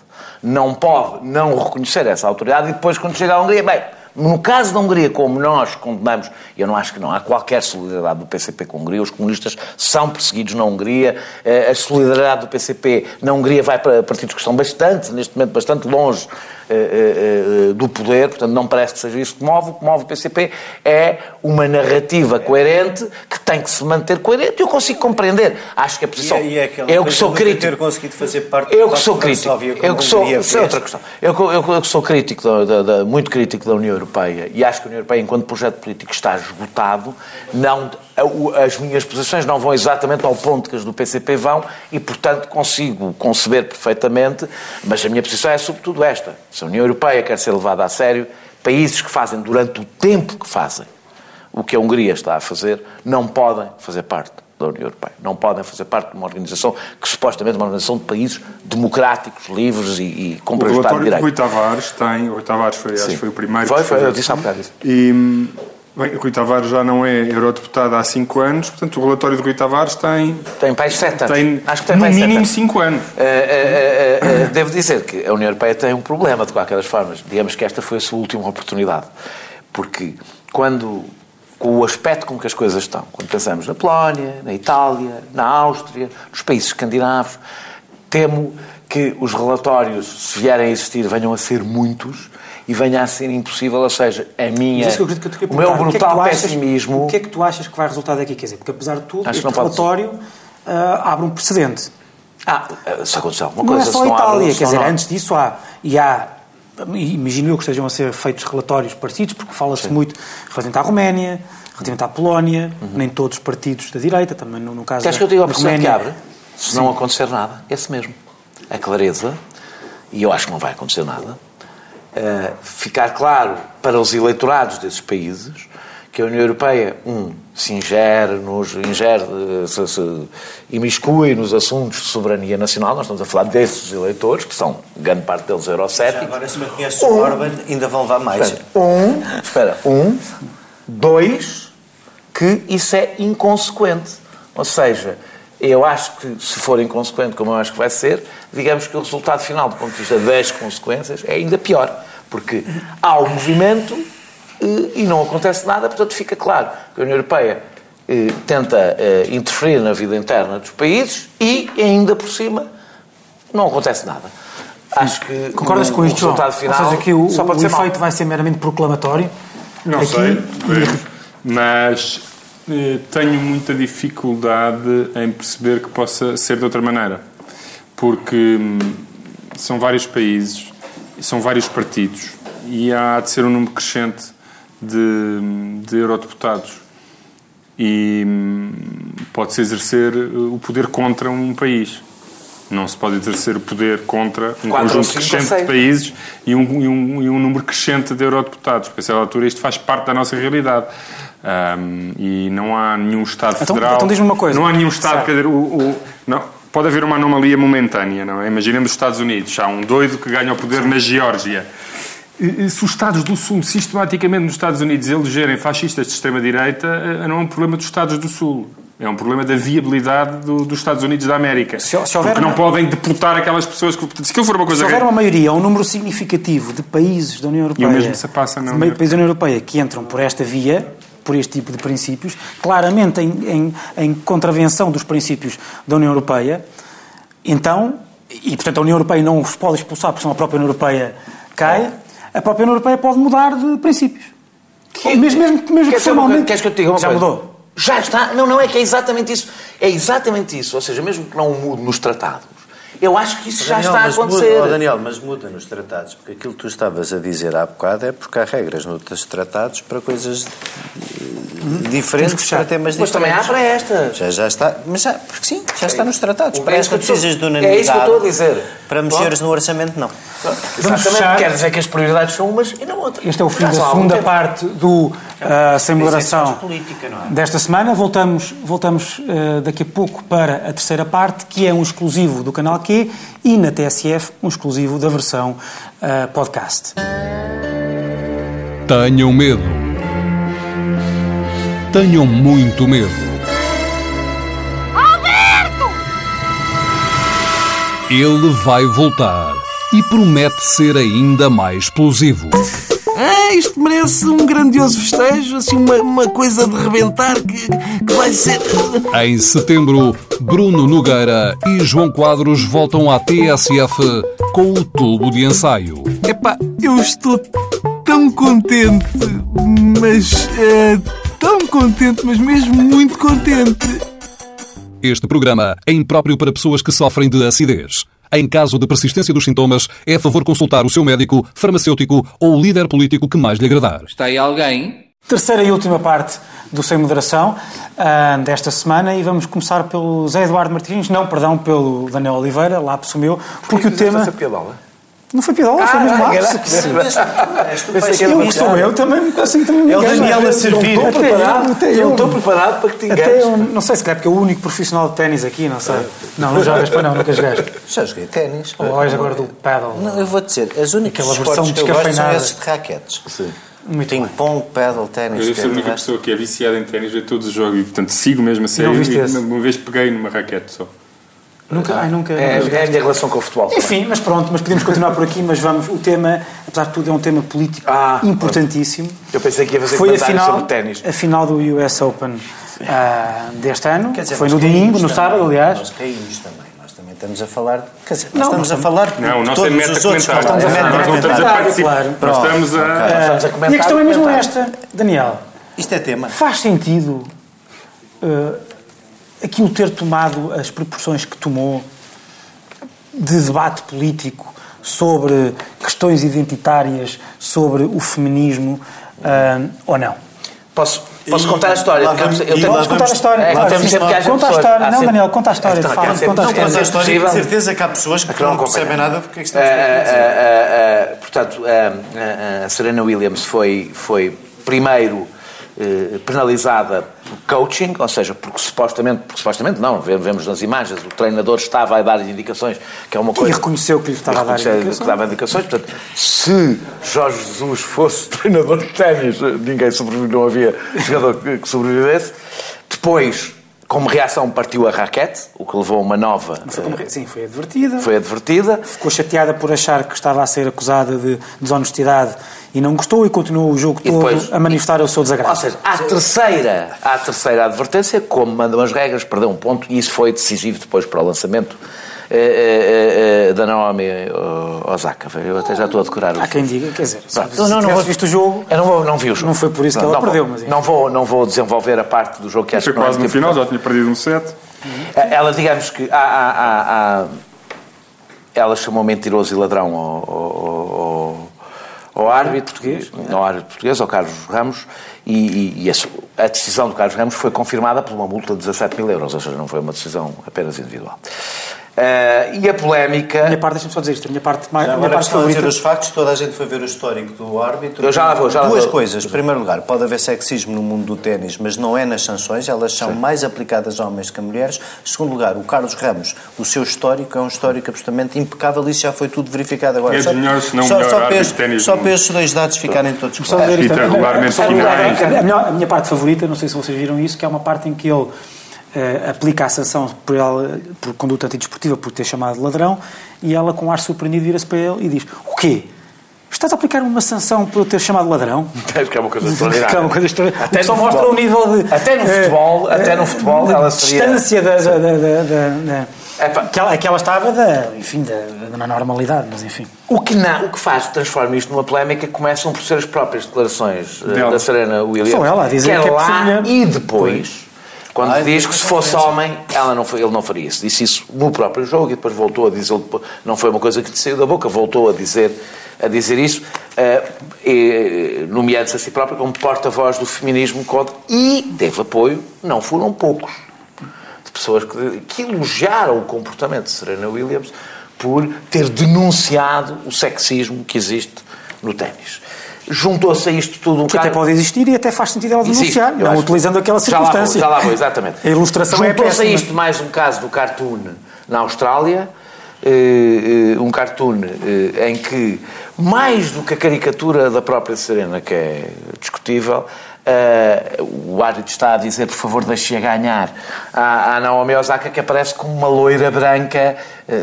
[SPEAKER 2] Não pode não reconhecer essa autoridade e depois, quando chega à Hungria, bem, no caso da Hungria, como nós condenamos, eu não acho que não há qualquer solidariedade do PCP com a Hungria, os comunistas são perseguidos na Hungria, eh, a solidariedade do PCP na Hungria vai para partidos que estão bastante, neste momento, bastante longe eh, eh, eh, do poder, portanto não parece que seja isso que move. O que move o PCP é uma narrativa coerente que tem que se manter coerente. Eu consigo compreender. Acho que a posição.
[SPEAKER 4] E, é
[SPEAKER 2] eu que sou crítico.
[SPEAKER 4] ter conseguido fazer parte
[SPEAKER 2] Eu que sou crítico. Eu que sou. Isso é outra questão. Eu, que- eu, eu sou crítico, da, da- da- muito crítico da União Europeia e acho que a União Europeia, enquanto projeto político, está esgotado. Não, as minhas posições não vão exatamente ao ponto que as do PCP vão e, portanto, consigo conceber perfeitamente, mas a minha posição é sobretudo esta. Se a União Europeia quer ser levada a sério, países que fazem durante o tempo que fazem o que a Hungria está a fazer, não podem fazer parte da União Europeia. Não podem fazer parte de uma organização que supostamente é uma organização de países democráticos, livres e, e com
[SPEAKER 3] O
[SPEAKER 2] Estado de
[SPEAKER 3] relatório de. Rui Tavares tem. O Rui Tavares foi, acho foi o primeiro.
[SPEAKER 2] Foi,
[SPEAKER 3] que
[SPEAKER 2] foi,
[SPEAKER 3] fez
[SPEAKER 2] eu disse há bocado isso.
[SPEAKER 3] E, hum, bem, o Rui Tavares já não é eurodeputado há 5 anos, portanto o relatório de Rui Tavares tem,
[SPEAKER 2] Tem aí sete anos.
[SPEAKER 3] tem
[SPEAKER 2] Acho que tem
[SPEAKER 3] no mínimo
[SPEAKER 2] anos.
[SPEAKER 3] 5 anos.
[SPEAKER 2] Eh, eh, eh, devo dizer que a União Europeia tem um problema, de qualquer das formas. Digamos que esta foi a sua última oportunidade. Porque quando, com o aspecto com que as coisas estão, quando pensamos na Polónia, na Itália, na Áustria, nos países escandinavos, temo que os relatórios, se vierem a existir, venham a ser muitos e venha a ser impossível, ou seja, a minha,
[SPEAKER 1] que eu que
[SPEAKER 2] o meu
[SPEAKER 1] perguntar, o que é que
[SPEAKER 2] brutal
[SPEAKER 1] tu achas-
[SPEAKER 2] pessimismo...
[SPEAKER 1] O que é que tu achas que vai resultar daqui? Quer dizer, porque apesar de tudo,
[SPEAKER 2] Acho
[SPEAKER 1] este
[SPEAKER 2] não
[SPEAKER 1] relatório ah, abre um precedente.
[SPEAKER 2] Ah, se acontecer alguma
[SPEAKER 1] Não
[SPEAKER 2] coisa...
[SPEAKER 1] é só a
[SPEAKER 2] não
[SPEAKER 1] Itália,
[SPEAKER 2] abre,
[SPEAKER 1] quer
[SPEAKER 2] não
[SPEAKER 1] dizer,
[SPEAKER 2] abre.
[SPEAKER 1] antes disso há, e há, imagino eu que estejam a ser feitos relatórios parecidos, porque fala-se muito relativamente à Roménia, relativamente à Polónia, nem todos os partidos da direita, também no, no caso
[SPEAKER 2] Queres
[SPEAKER 1] da,
[SPEAKER 2] que eu diga ao
[SPEAKER 1] da
[SPEAKER 2] Presidente que
[SPEAKER 1] Roménia.
[SPEAKER 2] abre? Se não acontecer nada, esse mesmo. A clareza, e eu acho que não vai acontecer nada, eh, ficar claro para os eleitorados desses países que a União Europeia, um, se ingere, nos, ingere se, se imiscui nos assuntos de soberania nacional, nós estamos a falar desses eleitores, que são, grande parte deles, eurocéticos.
[SPEAKER 4] Agora, se me conheces o Orban, ainda vão levar mais.
[SPEAKER 2] Espera, um, espera, um, dois, que isso é inconsequente. Ou seja, eu acho que se for inconsequente, como eu acho que vai ser, digamos que o resultado final, do ponto de vista das consequências, é ainda pior. Porque há o movimento eh, e não acontece nada, portanto fica claro que a União Europeia eh, tenta eh, interferir na vida interna dos países e, ainda por cima, não acontece nada. Acho que
[SPEAKER 1] Concordas
[SPEAKER 2] o,
[SPEAKER 1] com
[SPEAKER 2] o
[SPEAKER 1] isto, João?
[SPEAKER 2] resultado final
[SPEAKER 1] Ou seja, que o,
[SPEAKER 2] só pode
[SPEAKER 1] o efeito vai ser meramente proclamatório?
[SPEAKER 3] Não
[SPEAKER 1] Aqui,
[SPEAKER 3] sei, mas tenho muita dificuldade em perceber que possa ser de outra maneira. Porque hum, são vários países, são vários partidos e há de ser um número crescente de, de eurodeputados. E hum, pode-se exercer eh, o poder contra um país. Não se pode exercer o poder contra um
[SPEAKER 2] Quatro
[SPEAKER 3] conjunto
[SPEAKER 2] cinco
[SPEAKER 3] crescente
[SPEAKER 2] seis.
[SPEAKER 3] de países e um, e, um, e um número crescente de eurodeputados. Porque, a certa altura, isto faz parte da nossa realidade. Ahm, e não há nenhum Estado
[SPEAKER 1] Então-
[SPEAKER 3] federal.
[SPEAKER 1] então diz-me uma coisa.
[SPEAKER 3] Não há nenhum Estado.
[SPEAKER 1] Certo.
[SPEAKER 3] Quer dizer, o, o- não, pode haver uma anomalia momentânea, não é? Imaginemos os Estados Unidos. Há um doido que ganha o poder na Geórgia. E- e Se os Estados do Sul, sistematicamente nos Estados Unidos, elegerem fascistas de extrema-direita, eh, não é um problema dos Estados do Sul. É um problema da viabilidade do- dos Estados Unidos da América.
[SPEAKER 1] Se- se houver
[SPEAKER 3] Porque não podem deputar aquelas pessoas que. Se for uma coisa.
[SPEAKER 1] Se houver uma maioria, um número significativo de países da União Europeia,
[SPEAKER 3] mesmo se passa na União
[SPEAKER 1] países da União Europeia que entram por esta via, por este tipo de princípios, claramente em, em, em contravenção dos princípios da União Europeia, então, e portanto a União Europeia não os pode expulsar porque senão a própria União Europeia cai, a própria União Europeia pode mudar de princípios. Ou mesmo, mesmo, mesmo que formalmente.
[SPEAKER 2] Queres que eu te diga uma
[SPEAKER 1] já
[SPEAKER 2] coisa?
[SPEAKER 1] mudou.
[SPEAKER 2] Já está. Não, não, é que é exatamente isso. É exatamente isso. Ou seja, mesmo que não mude nos tratados, eu acho que isso já
[SPEAKER 4] Daniel,
[SPEAKER 2] está a
[SPEAKER 4] mas
[SPEAKER 2] acontecer.
[SPEAKER 4] Muda, oh, Daniel, mas muda nos tratados, porque aquilo que tu estavas a dizer há bocado é porque há regras nos tratados para coisas eh, diferentes, para temas
[SPEAKER 2] Mas também há
[SPEAKER 4] diferentes.
[SPEAKER 2] para esta.
[SPEAKER 4] Já, já está, mas já, porque sim, já está nos tratados.
[SPEAKER 2] É
[SPEAKER 4] Para
[SPEAKER 2] isso que
[SPEAKER 4] esta
[SPEAKER 2] estou-
[SPEAKER 4] precisas de
[SPEAKER 2] é
[SPEAKER 4] unanimidade.
[SPEAKER 2] isso que eu estou a dizer.
[SPEAKER 4] Para mexeres no orçamento, não.
[SPEAKER 2] Exatamente.
[SPEAKER 1] fechar.
[SPEAKER 2] Quer dizer que as prioridades são umas e não outras.
[SPEAKER 1] Este é o fim da segunda
[SPEAKER 2] tempo.
[SPEAKER 1] parte do Sem Moderação
[SPEAKER 4] faz política, não é?
[SPEAKER 1] desta semana. Voltamos, voltamos ah, daqui a pouco para a terceira parte, que é um exclusivo do canal Q e na TSF um exclusivo da versão ah, podcast.
[SPEAKER 5] Tenham medo. Tenham muito medo. Ele vai voltar e promete ser ainda mais explosivo.
[SPEAKER 6] Ah, isto merece um grandioso festejo, assim, uma, uma coisa de rebentar que, que vai ser.
[SPEAKER 5] Em setembro, Bruno Nogueira e João Quadros voltam à TSF com o tubo de ensaio.
[SPEAKER 6] Epá, eu estou tão contente, mas. eh, tão contente, mas mesmo muito contente.
[SPEAKER 5] Este programa é impróprio para pessoas que sofrem de acidez. Em caso de persistência dos sintomas, é a favor consultar o seu médico, farmacêutico ou líder político que mais lhe agradar.
[SPEAKER 7] Está aí alguém?
[SPEAKER 1] Terceira e última parte do Sem Moderação ah, desta semana e vamos começar pelo Zé Eduardo Martins, não, perdão, pelo Daniel Oliveira, lápis o meu, porque o tema...
[SPEAKER 2] Essa piadola.
[SPEAKER 1] Não foi piadola, foi mesmo
[SPEAKER 2] era
[SPEAKER 1] Eu que sou eu também, assim também me
[SPEAKER 4] É o
[SPEAKER 1] engano.
[SPEAKER 4] Daniel a servir.
[SPEAKER 1] eu,
[SPEAKER 2] Estou preparado,
[SPEAKER 1] até
[SPEAKER 2] eu
[SPEAKER 1] eu.
[SPEAKER 2] estou preparado para que te
[SPEAKER 1] Até
[SPEAKER 2] enganes.
[SPEAKER 1] eu, não sei se calhar porque é o único profissional de ténis aqui, não sei. Não, não jogas para não, nunca jogaste.
[SPEAKER 4] Já joguei ténis.
[SPEAKER 1] Ou olhas agora do paddle.
[SPEAKER 4] Não, eu vou dizer, as únicas
[SPEAKER 1] Aquela versão
[SPEAKER 4] esportes que eu gosto são esses de raquetes.
[SPEAKER 1] Muito bem.
[SPEAKER 4] Ping-pong, paddle,
[SPEAKER 3] Eu
[SPEAKER 4] ténis.
[SPEAKER 3] sou a
[SPEAKER 4] que é
[SPEAKER 3] única
[SPEAKER 4] resto.
[SPEAKER 3] pessoa que é viciada em ténis, vê todos os jogos e, portanto, sigo mesmo a sério.
[SPEAKER 1] viste
[SPEAKER 3] E
[SPEAKER 1] esse?
[SPEAKER 3] uma vez peguei numa raquete só.
[SPEAKER 1] Nunca, ai, nunca,
[SPEAKER 2] É,
[SPEAKER 1] nunca
[SPEAKER 2] é a minha relação com o futebol.
[SPEAKER 1] Enfim, mas pronto, mas podemos continuar por aqui, mas vamos, o tema, apesar de tudo, é um tema político
[SPEAKER 2] Ah,
[SPEAKER 1] importantíssimo.
[SPEAKER 2] Eu pensei que ia fazer
[SPEAKER 1] Foi a final,
[SPEAKER 2] sobre ténis.
[SPEAKER 1] a final do US Open ah, deste ano,
[SPEAKER 4] Quer dizer,
[SPEAKER 1] foi
[SPEAKER 4] nós
[SPEAKER 1] no domingo, no
[SPEAKER 4] também.
[SPEAKER 1] sábado, aliás.
[SPEAKER 4] Nós caímos também. Nós também estamos a falar. Quer dizer,
[SPEAKER 1] Não,
[SPEAKER 4] nós estamos
[SPEAKER 1] nós
[SPEAKER 4] a falar.
[SPEAKER 3] Não, nosso é
[SPEAKER 4] todos os outros. Nós estamos a
[SPEAKER 1] Nós
[SPEAKER 3] Nós não estamos a participar.
[SPEAKER 1] claro.
[SPEAKER 3] Nós estamos a.
[SPEAKER 2] Estamos a comentar
[SPEAKER 1] E a questão é mesmo esta, Daniel.
[SPEAKER 4] Isto é tema.
[SPEAKER 1] Faz sentido eh, aquilo ter tomado as proporções que tomou de debate político sobre questões identitárias, sobre o feminismo, eh, ou não?
[SPEAKER 2] Posso, posso
[SPEAKER 4] E-
[SPEAKER 2] contar a história?
[SPEAKER 4] lá
[SPEAKER 2] eu tenho- eu tenho-
[SPEAKER 4] lá
[SPEAKER 1] Podes contar a história,
[SPEAKER 2] É,
[SPEAKER 1] claro,
[SPEAKER 2] temos sempre que haja
[SPEAKER 1] Conta a história. Não,
[SPEAKER 2] sempre-
[SPEAKER 1] Daniel, conta a história,
[SPEAKER 2] Então,
[SPEAKER 1] fala, conta a história.
[SPEAKER 2] possível-
[SPEAKER 4] de certeza que há pessoas que,
[SPEAKER 2] que não
[SPEAKER 4] não percebem nada é que
[SPEAKER 2] Ah,
[SPEAKER 4] estamos a dizer.
[SPEAKER 2] ah, ah, portanto, a Serena Williams foi, foi primeiro eh, penalizada por coaching, ou seja, porque supostamente, porque supostamente não, ve- vemos nas imagens, o treinador estava a dar indicações, que é uma coisa...
[SPEAKER 1] reconheceu que lhe estava a dar indicações.
[SPEAKER 2] que dava indicações. Portanto, se Jorge Jesus fosse treinador de ténis, ninguém sobreviveu, não havia jogador que sobrevivesse. Depois, como reação, partiu a raquete, o que levou a uma nova...
[SPEAKER 1] Foi como- Sim, foi advertida.
[SPEAKER 2] foi advertida.
[SPEAKER 1] Ficou chateada por achar que estava a ser acusada de desonestidade e não gostou e continuou o jogo
[SPEAKER 2] E
[SPEAKER 1] todo
[SPEAKER 2] depois-
[SPEAKER 1] a manifestar o seu
[SPEAKER 2] Ou
[SPEAKER 1] desagrado.
[SPEAKER 2] seja, à terceira, à terceira advertência, como mandam as regras, perdeu um ponto e isso foi decisivo depois para o lançamento eh, eh, eh, da Naomi eh, Osaka. Eu até já estou a decorar o
[SPEAKER 1] Há quem diga, quer dizer, se,
[SPEAKER 2] Pronto.
[SPEAKER 1] se tivesse visto o jogo,
[SPEAKER 2] Eu não, vou, não vi o jogo.
[SPEAKER 1] Não foi por isso que ela
[SPEAKER 2] não
[SPEAKER 1] perdeu,
[SPEAKER 2] vou,
[SPEAKER 1] mas enfim.
[SPEAKER 2] não vou, não vou desenvolver a parte do jogo que acho
[SPEAKER 3] Foi
[SPEAKER 2] que não é
[SPEAKER 3] quase no final, já tinha perdido um set.
[SPEAKER 2] Ela, digamos que há, há- há- há- ela chamou mentiroso e ladrão ao, ao- ao- ao árbitro português, ao árbitro português, ao Carlos Ramos, e, e- e a, a decisão do Carlos Ramos foi confirmada por uma multa de 17 mil euros, ou seja, não foi uma decisão apenas individual. Eh, e a polémica.
[SPEAKER 1] A minha parte, deixa-me só dizer isto, a minha parte, mais, a minha parte
[SPEAKER 4] dizer
[SPEAKER 1] favorita.
[SPEAKER 4] os factos, toda a gente foi ver o histórico do árbitro.
[SPEAKER 2] Eu já lá vou, já
[SPEAKER 4] Duas
[SPEAKER 2] vou.
[SPEAKER 4] coisas. Em primeiro lugar, pode haver sexismo no mundo do ténis, mas não é nas sanções, elas são mais aplicadas a homens que a mulheres. Em segundo lugar, o Carlos Ramos, o seu histórico é um histórico absolutamente impecável, isso já foi tudo verificado agora.
[SPEAKER 3] É dos melhores, se não
[SPEAKER 4] só,
[SPEAKER 3] melhor
[SPEAKER 4] só,
[SPEAKER 3] de ténis
[SPEAKER 4] estes- só para estes dois dados ficarem todos
[SPEAKER 1] Só
[SPEAKER 4] claros.
[SPEAKER 1] a-
[SPEAKER 3] regularmente
[SPEAKER 1] a- a-
[SPEAKER 3] finais.
[SPEAKER 1] a- a minha- a minha parte favorita, não sei se vocês viram isso, que é uma parte em que ele eh, aplica a sanção por, ela, por conduta antidesportiva, por ter chamado de ladrão, e ela, com ar surpreendido, vira-se para ele e diz: O quê? Estás a aplicar uma sanção por eu ter chamado de ladrão?
[SPEAKER 2] Acho que é uma coisa
[SPEAKER 1] Que
[SPEAKER 2] extraordinária.
[SPEAKER 1] é uma coisa extraordinária.
[SPEAKER 2] Até
[SPEAKER 1] que só
[SPEAKER 2] no
[SPEAKER 1] mostra
[SPEAKER 2] futebol.
[SPEAKER 1] o nível de.
[SPEAKER 2] Até no
[SPEAKER 1] eh,
[SPEAKER 2] futebol, até no
[SPEAKER 1] eh,
[SPEAKER 2] futebol,
[SPEAKER 1] de
[SPEAKER 2] ela seria-
[SPEAKER 1] distância da. da, da, da, da- que, ela, que ela estava da, enfim, da, da normalidade, mas enfim.
[SPEAKER 2] O que, não, o que faz, transforma isto numa polémica, começam por ser as próprias declarações
[SPEAKER 3] Dela.
[SPEAKER 2] da Serena Williams.
[SPEAKER 1] Só ela a dizer que é por ser
[SPEAKER 2] lá e depois, quando
[SPEAKER 4] Ai,
[SPEAKER 2] diz que se fosse homem, ela não, ele não faria isso. Disse isso no próprio jogo e depois voltou a dizer, não foi uma coisa que lhe saiu da boca, voltou a dizer, a dizer isso, e, nomeando-se a si próprio como porta-voz do feminismo contra, e teve apoio, não foram poucos de pessoas que, que elogiaram o comportamento de Serena Williams por ter denunciado o sexismo que existe no ténis. Juntou-se a isto tudo um
[SPEAKER 1] Que até pode existir e até faz sentido ela
[SPEAKER 2] Existe,
[SPEAKER 1] denunciar,
[SPEAKER 2] acho.
[SPEAKER 1] utilizando aquela
[SPEAKER 2] Já lá vou,
[SPEAKER 1] circunstância.
[SPEAKER 2] Já lá vou, exatamente.
[SPEAKER 1] A ilustração é
[SPEAKER 2] Juntou-se a
[SPEAKER 1] péssima.
[SPEAKER 2] isto mais um caso do cartoon na Austrália, eh, eh, um cartoon eh, em que, mais do que a caricatura da própria Serena, que é discutível, o árbitro está a dizer, por favor, deixe-a ganhar à, à Naomi Osaka, que aparece como uma loira branca,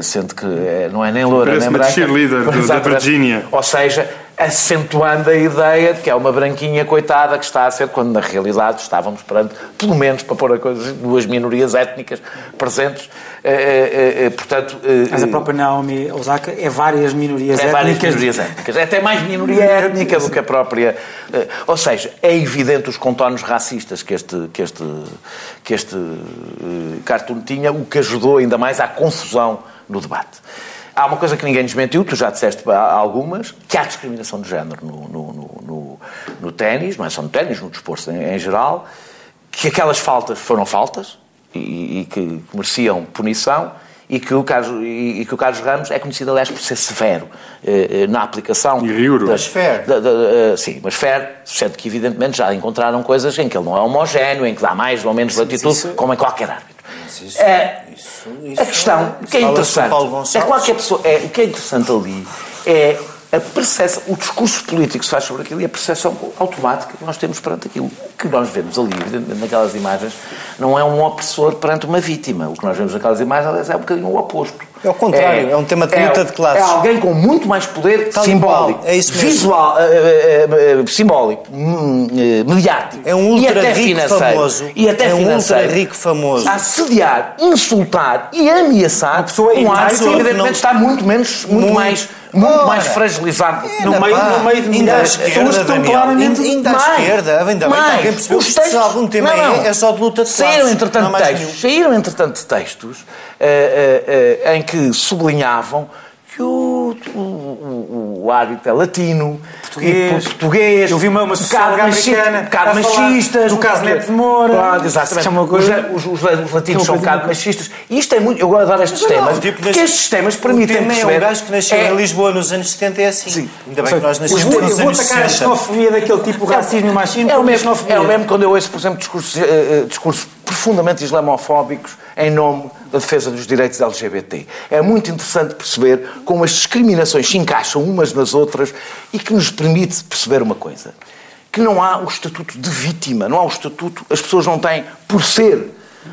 [SPEAKER 2] sendo que não é nem loira
[SPEAKER 3] Parece
[SPEAKER 2] nem
[SPEAKER 3] uma
[SPEAKER 2] branca.
[SPEAKER 3] cheerleader do- da
[SPEAKER 2] parece-
[SPEAKER 3] Virgínia.
[SPEAKER 2] ou seja, acentuando a ideia de que é uma branquinha coitada que está a ser, quando na realidade estávamos perante, pelo menos para pôr a coisa, duas minorias étnicas presentes. Eh, eh, eh, portanto,
[SPEAKER 1] Mas a própria Naomi Osaka é várias minorias
[SPEAKER 2] é várias
[SPEAKER 1] étnicas.
[SPEAKER 2] minorias étnicas. É até mais minoria étnica do que a própria. Ou seja, é evidente os contornos racistas que este, que este, que este cartoon tinha, o que ajudou ainda mais à confusão no debate. Há uma coisa que ninguém desmentiu, tu já disseste algumas, que há discriminação de género no, no, no, no, no ténis, não é só no ténis, no desporto em, em geral, que aquelas faltas foram faltas e, e que mereciam punição e que, o Carlos, e, que o Carlos Ramos é conhecido, aliás, por ser severo eh, eh, na aplicação.
[SPEAKER 3] E rigoroso.
[SPEAKER 2] das-
[SPEAKER 4] Mas fair.
[SPEAKER 2] da- da- eh, sim, mas fair, sendo que, evidentemente, já encontraram coisas em que ele não é homogéneo, em que dá mais ou menos latitude, como em qualquer árbitro.
[SPEAKER 4] Isso-
[SPEAKER 2] É,
[SPEAKER 4] isso- isso
[SPEAKER 2] a questão, o que é interessante, é qualquer pessoa, é, o que é interessante ali é a percepção, o discurso político que se faz sobre aquilo e a percepção automática que nós temos perante aquilo. O que nós vemos ali, evidentemente, naquelas imagens, não é um opressor perante uma vítima. O que nós vemos naquelas imagens, aliás, é um bocadinho o oposto.
[SPEAKER 4] É o contrário, é um tema de luta de classes.
[SPEAKER 2] É alguém com muito mais poder
[SPEAKER 4] Tal
[SPEAKER 2] simbólico,
[SPEAKER 4] é isso mesmo.
[SPEAKER 2] visual, eh, eh, eh, simbólico, hum, eh, mediático.
[SPEAKER 4] É um ultra rico
[SPEAKER 2] financeiro,
[SPEAKER 4] famoso.
[SPEAKER 2] E até
[SPEAKER 4] É um ultra rico famoso.
[SPEAKER 2] A assediar, insultar e ameaçar
[SPEAKER 1] pessoa
[SPEAKER 2] um árbitro que, evidentemente, está muito, menos, muito,
[SPEAKER 4] Muito.
[SPEAKER 2] mais, muito
[SPEAKER 4] Ora.
[SPEAKER 2] mais fragilizado.
[SPEAKER 1] No meio-
[SPEAKER 4] pá,
[SPEAKER 1] no meio de milhares de
[SPEAKER 4] esquerda,
[SPEAKER 1] pessoas que estão claramente
[SPEAKER 4] ainda, ainda à
[SPEAKER 2] mais,
[SPEAKER 4] esquerda, ainda bem que
[SPEAKER 2] mais.
[SPEAKER 4] alguém percebeu
[SPEAKER 2] Os
[SPEAKER 4] que se algum tema
[SPEAKER 2] não, não.
[SPEAKER 4] é, é só de luta de classes.
[SPEAKER 2] Saíram, entretanto,
[SPEAKER 4] mais
[SPEAKER 2] textos, saíram, entretanto, textos eh, eh, eh, em que sublinhavam que o, o, o, o árbitro é latino,
[SPEAKER 1] Português.
[SPEAKER 2] e português
[SPEAKER 1] Eu vi uma- uma
[SPEAKER 2] um
[SPEAKER 1] sociedade americana
[SPEAKER 2] um bocado machistas,
[SPEAKER 1] do caso Neto de Moura.
[SPEAKER 2] Pronto, exatamente.
[SPEAKER 1] É coisa-
[SPEAKER 2] Os, os, os, os latinos
[SPEAKER 1] Que é
[SPEAKER 2] são um bocado machistas. E isto é muito. Eu adoro estes
[SPEAKER 4] Mas não,
[SPEAKER 2] temas.
[SPEAKER 4] tipo,
[SPEAKER 2] porque
[SPEAKER 4] neste-
[SPEAKER 2] estes temas permitem
[SPEAKER 4] é
[SPEAKER 2] perceber.
[SPEAKER 4] um gajo que nasceu
[SPEAKER 2] é-
[SPEAKER 4] em Lisboa nos anos 70 é assim. Ainda bem que nós
[SPEAKER 1] Eu
[SPEAKER 4] nascemos
[SPEAKER 1] vou, eu
[SPEAKER 4] nos
[SPEAKER 1] vou
[SPEAKER 4] anos
[SPEAKER 1] atacar a
[SPEAKER 4] 60.
[SPEAKER 1] xenofobia daquele tipo, racismo e machismo,
[SPEAKER 2] É o, mesmo,
[SPEAKER 1] xenofobia.
[SPEAKER 2] é o mesmo quando eu ouço, por exemplo, discursos, eh, eh, discursos profundamente islamofóbicos em nome da defesa dos direitos LGBT. É muito interessante perceber como as discriminações se encaixam umas nas outras e que nos permite perceber uma coisa. Que não há o estatuto de vítima, não há o estatuto, as pessoas não têm por ser.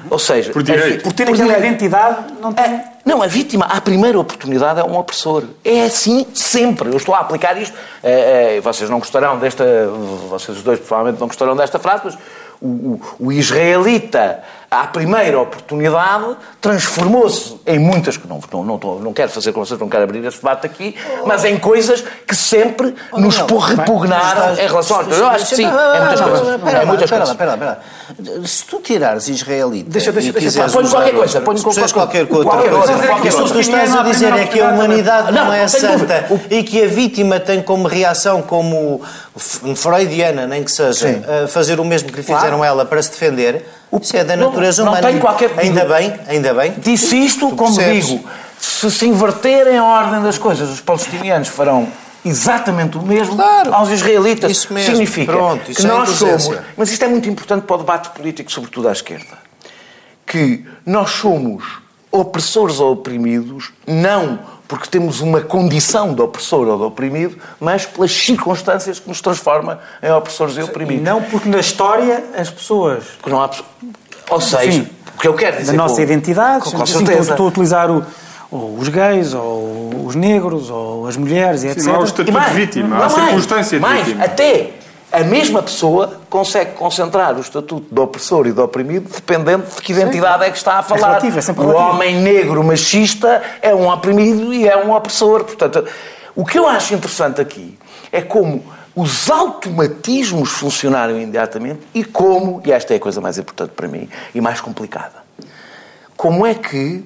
[SPEAKER 2] Ou seja,
[SPEAKER 3] Por direito.
[SPEAKER 2] a-
[SPEAKER 1] Por ter aquela
[SPEAKER 2] direito.
[SPEAKER 1] identidade, não tem.
[SPEAKER 2] É, não, a vítima, à primeira oportunidade, é um opressor. É assim sempre. Eu estou a aplicar isto. É, é, vocês não gostarão desta. Vocês os dois provavelmente não gostarão desta frase, mas o, o- o israelita, à primeira oportunidade, transformou-se em muitas. que Não, não, não, não quero fazer com vocês, não quero abrir esse debate aqui, mas em coisas que sempre nos
[SPEAKER 4] não,
[SPEAKER 2] repugnaram em relação aos. Eu acho que sim. É muitas coisas. É muitas coisas.
[SPEAKER 4] espera lá, espera lá. Se tu tirares israelita
[SPEAKER 1] Deixa- deixa- deixa-
[SPEAKER 4] usar
[SPEAKER 2] qualquer coisa,
[SPEAKER 4] puseres
[SPEAKER 2] qualquer-
[SPEAKER 4] qualquer coisa, Aquilo que tu estás a dizer é que a humanidade
[SPEAKER 2] Não,
[SPEAKER 4] é santa e que a vítima tem como reação, como freudiana, nem que seja, fazer o mesmo que lhe fizeram ela para se defender, Isso é da natureza
[SPEAKER 2] não,
[SPEAKER 4] humana.
[SPEAKER 2] Não tem qualquer...
[SPEAKER 4] Ainda bem, ainda bem.
[SPEAKER 2] Disse isto,
[SPEAKER 4] Tu
[SPEAKER 2] como
[SPEAKER 4] percebes.
[SPEAKER 2] digo, se se inverterem a ordem das coisas, os palestinianos farão exatamente o mesmo
[SPEAKER 4] Claro.
[SPEAKER 2] aos israelitas.
[SPEAKER 4] Isso mesmo.
[SPEAKER 2] Significa
[SPEAKER 4] Pronto, isso
[SPEAKER 2] que
[SPEAKER 4] é
[SPEAKER 2] nós somos... Mas isto é muito importante para o debate político, sobretudo à esquerda. Que nós somos opressores ou oprimidos, não porque temos uma condição de opressor ou de oprimido, mas pelas circunstâncias que nos transforma em opressores e
[SPEAKER 1] E
[SPEAKER 2] oprimidos.
[SPEAKER 1] não porque na história as pessoas
[SPEAKER 2] Porque não há Ou seja,
[SPEAKER 1] Enfim,
[SPEAKER 2] o que eu quero dizer...
[SPEAKER 1] da nossa
[SPEAKER 2] com-
[SPEAKER 1] identidade,
[SPEAKER 2] com,
[SPEAKER 1] com, assim, estou,
[SPEAKER 2] certeza.
[SPEAKER 1] estou a utilizar o- ou os gays, ou os negros, ou as mulheres, e etc.
[SPEAKER 3] não há o estatuto
[SPEAKER 2] E mais,
[SPEAKER 3] de vítima, há a
[SPEAKER 2] mais,
[SPEAKER 3] circunstância de
[SPEAKER 2] mais,
[SPEAKER 3] vítima.
[SPEAKER 2] Até a mesma pessoa consegue concentrar o estatuto do opressor e do oprimido dependendo de que identidade é que está a falar.
[SPEAKER 1] relativo, é sempre
[SPEAKER 2] o homem negro machista é um oprimido e é um opressor. Portanto, o que eu acho interessante aqui é como os automatismos funcionaram imediatamente e como, e esta é a coisa mais importante para mim e mais complicada, como é que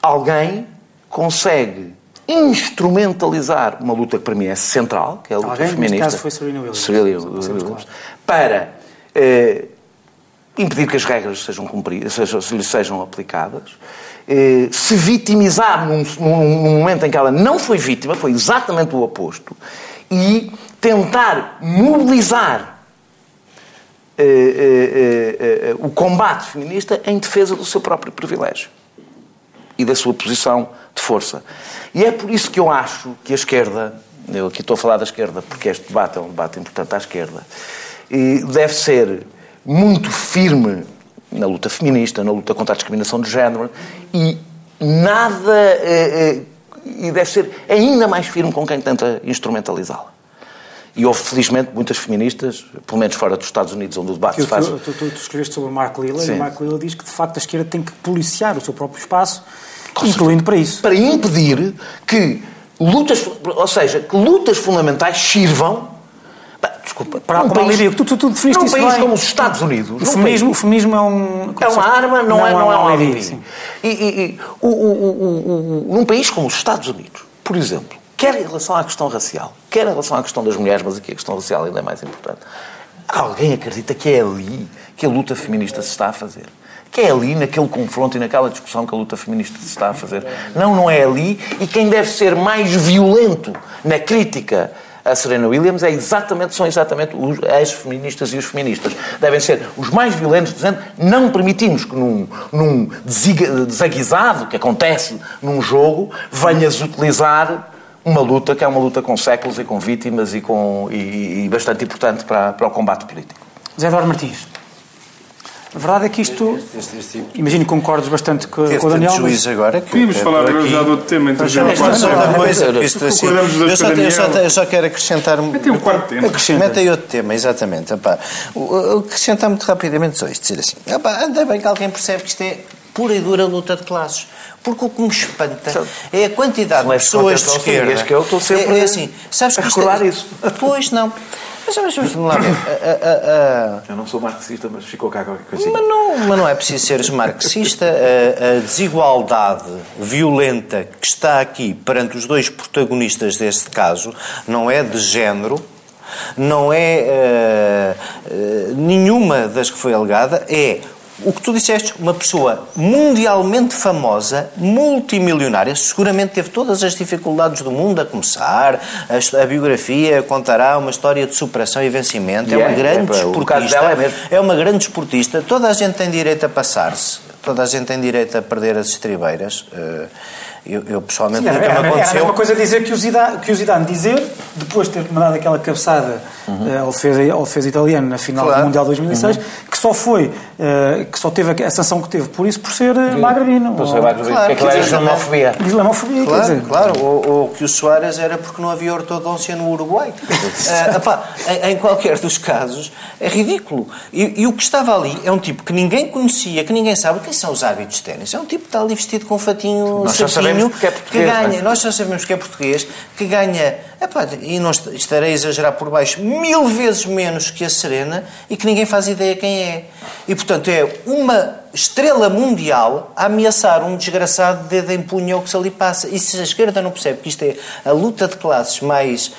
[SPEAKER 2] alguém consegue instrumentalizar uma luta que para mim é central, que é a luta
[SPEAKER 1] Alguém, neste
[SPEAKER 2] feminista.
[SPEAKER 1] caso, foi Serena Williams.
[SPEAKER 2] Serena Williams, para eh, impedir que as regras sejam cumpridas, sejam, sejam aplicadas, eh, se vitimizar num, num- momento em que ela não foi vítima, foi exatamente o oposto, e tentar mobilizar eh, eh, eh, o combate feminista em defesa do seu próprio privilégio e da sua posição de força. E é por isso que eu acho que a esquerda, eu aqui estou a falar da esquerda porque este debate é um debate importante à esquerda, e deve ser muito firme na luta feminista, na luta contra a discriminação de género e nada. eh, eh, e deve ser ainda mais firme com quem tenta instrumentalizá-la. E houve, felizmente, muitas feministas, pelo menos fora dos Estados Unidos, onde o debate se faz.
[SPEAKER 1] tu, tu, tu escreveste sobre o Mark Lilla e
[SPEAKER 2] Sim.
[SPEAKER 1] o Mark Lilla diz que de facto a esquerda tem que policiar o seu próprio espaço, incluindo para isso.
[SPEAKER 2] para impedir que lutas, ou seja, que lutas fundamentais sirvam desculpa,
[SPEAKER 1] Para- para
[SPEAKER 2] país,
[SPEAKER 1] aliviar. Tu- tu- tu definiste
[SPEAKER 2] num país
[SPEAKER 1] bem.
[SPEAKER 2] como os Estados Unidos,
[SPEAKER 1] O feminismo, o
[SPEAKER 2] país-
[SPEAKER 1] feminismo é um.
[SPEAKER 2] é uma arma, não, é, não é um
[SPEAKER 1] alívio,
[SPEAKER 2] alívio.
[SPEAKER 1] sim.
[SPEAKER 2] E, e- e o- o- o- o- o- num país como os Estados Unidos, por exemplo, quer em relação à questão racial, quer em relação à questão das mulheres, mas aqui a questão racial ainda é mais importante, alguém acredita que é ali que a luta feminista se está a fazer? Que é ali, naquele confronto e naquela discussão que a luta feminista se está a fazer? Não, não é ali. E quem deve ser mais violento na crítica a Serena Williams é exatamente, são exatamente os, as feministas e os feministas. Devem ser os mais violentos, dizendo não permitimos que num, num desaguisado que acontece num jogo venhas utilizar uma luta que é uma luta com séculos e com vítimas e, com, e, e bastante importante para, para o combate político.
[SPEAKER 1] Zé Eduardo Martins. A verdade é que isto. Imagino que concordes bastante com, com o Daniel. mas-
[SPEAKER 4] juízo agora que
[SPEAKER 3] Podíamos
[SPEAKER 4] é
[SPEAKER 3] falar
[SPEAKER 4] aqui.
[SPEAKER 3] já de outro tema, entre
[SPEAKER 1] já,
[SPEAKER 4] uma coisa, isto assim, eu, só, eu, só, eu só quero acrescentar...
[SPEAKER 3] Tem um quarto tema.
[SPEAKER 1] Acrescenta.
[SPEAKER 4] Mete aí outro tema, exatamente. Epá, o- o- acrescentar muito rapidamente só isto, dizer assim, ainda bem que alguém percebe que isto é pura e dura luta de classes. Porque o que me espanta é a quantidade de
[SPEAKER 2] Leve
[SPEAKER 4] pessoas de esquerda.
[SPEAKER 2] Filipe, que eu estou sempre
[SPEAKER 4] é, é assim, sabes
[SPEAKER 2] a
[SPEAKER 4] que isto
[SPEAKER 2] recordar
[SPEAKER 4] é,
[SPEAKER 2] isso.
[SPEAKER 4] Pois não. Mas vamos, vamos lá ver. A- a- a-
[SPEAKER 2] Eu não sou marxista, mas ficou cá qualquer coisinha.
[SPEAKER 4] mas não, mas não é preciso seres marxista. A, a desigualdade violenta que está aqui perante os dois protagonistas deste caso não é de género, não é eh, eh, nenhuma das que foi alegada, é o que tu disseste, uma pessoa mundialmente famosa, multimilionária, seguramente teve todas as dificuldades do mundo a começar, a, a biografia contará uma história de superação e vencimento, é uma
[SPEAKER 2] é,
[SPEAKER 4] grande
[SPEAKER 2] é, o caso
[SPEAKER 4] desportista,
[SPEAKER 2] dela é mesmo.
[SPEAKER 4] é uma grande desportista, toda a gente tem direito a passar-se, toda a gente tem direito a perder as estribeiras. Eh, Eu, eu pessoalmente
[SPEAKER 1] Sim, era,
[SPEAKER 4] nunca me
[SPEAKER 1] era
[SPEAKER 4] aconteceu.
[SPEAKER 1] mesma coisa dizer que o Zidane, que o Zidane dizer, depois de ter mandado aquela cabeçada eh, ao, defesa, ao defesa italiano na final
[SPEAKER 4] Claro.
[SPEAKER 1] do Mundial 2006, que só foi, que só teve a, sanção que teve por isso por ser uh, magrebino. Ou-
[SPEAKER 2] vai dizer
[SPEAKER 4] Claro,
[SPEAKER 2] que aquilo
[SPEAKER 4] quer
[SPEAKER 2] é islamofobia.
[SPEAKER 1] Islamofobia, quer
[SPEAKER 4] Claro,
[SPEAKER 1] dizer.
[SPEAKER 4] claro. Ou, ou que o Soares era porque não havia ortodôncia no Uruguai. Ah, epá, em, em qualquer dos casos, é ridículo. E, e o que estava ali é um tipo que ninguém conhecia, que ninguém sabe. Quem são os árbitros de ténis? É um tipo que está ali vestido com um fatinho
[SPEAKER 2] Nós só
[SPEAKER 4] certinho,
[SPEAKER 2] sabemos porque é português,
[SPEAKER 4] ganha,
[SPEAKER 2] não é?
[SPEAKER 4] nós só sabemos que é português, que ganha, epá, e não est- estarei a exagerar por baixo, mil vezes menos que a Serena e que ninguém faz ideia quem é. E, portanto, é uma estrela mundial a ameaçar um desgraçado de dedo em punho ao que se ali passa. E se a esquerda não percebe que isto é a luta de classes mais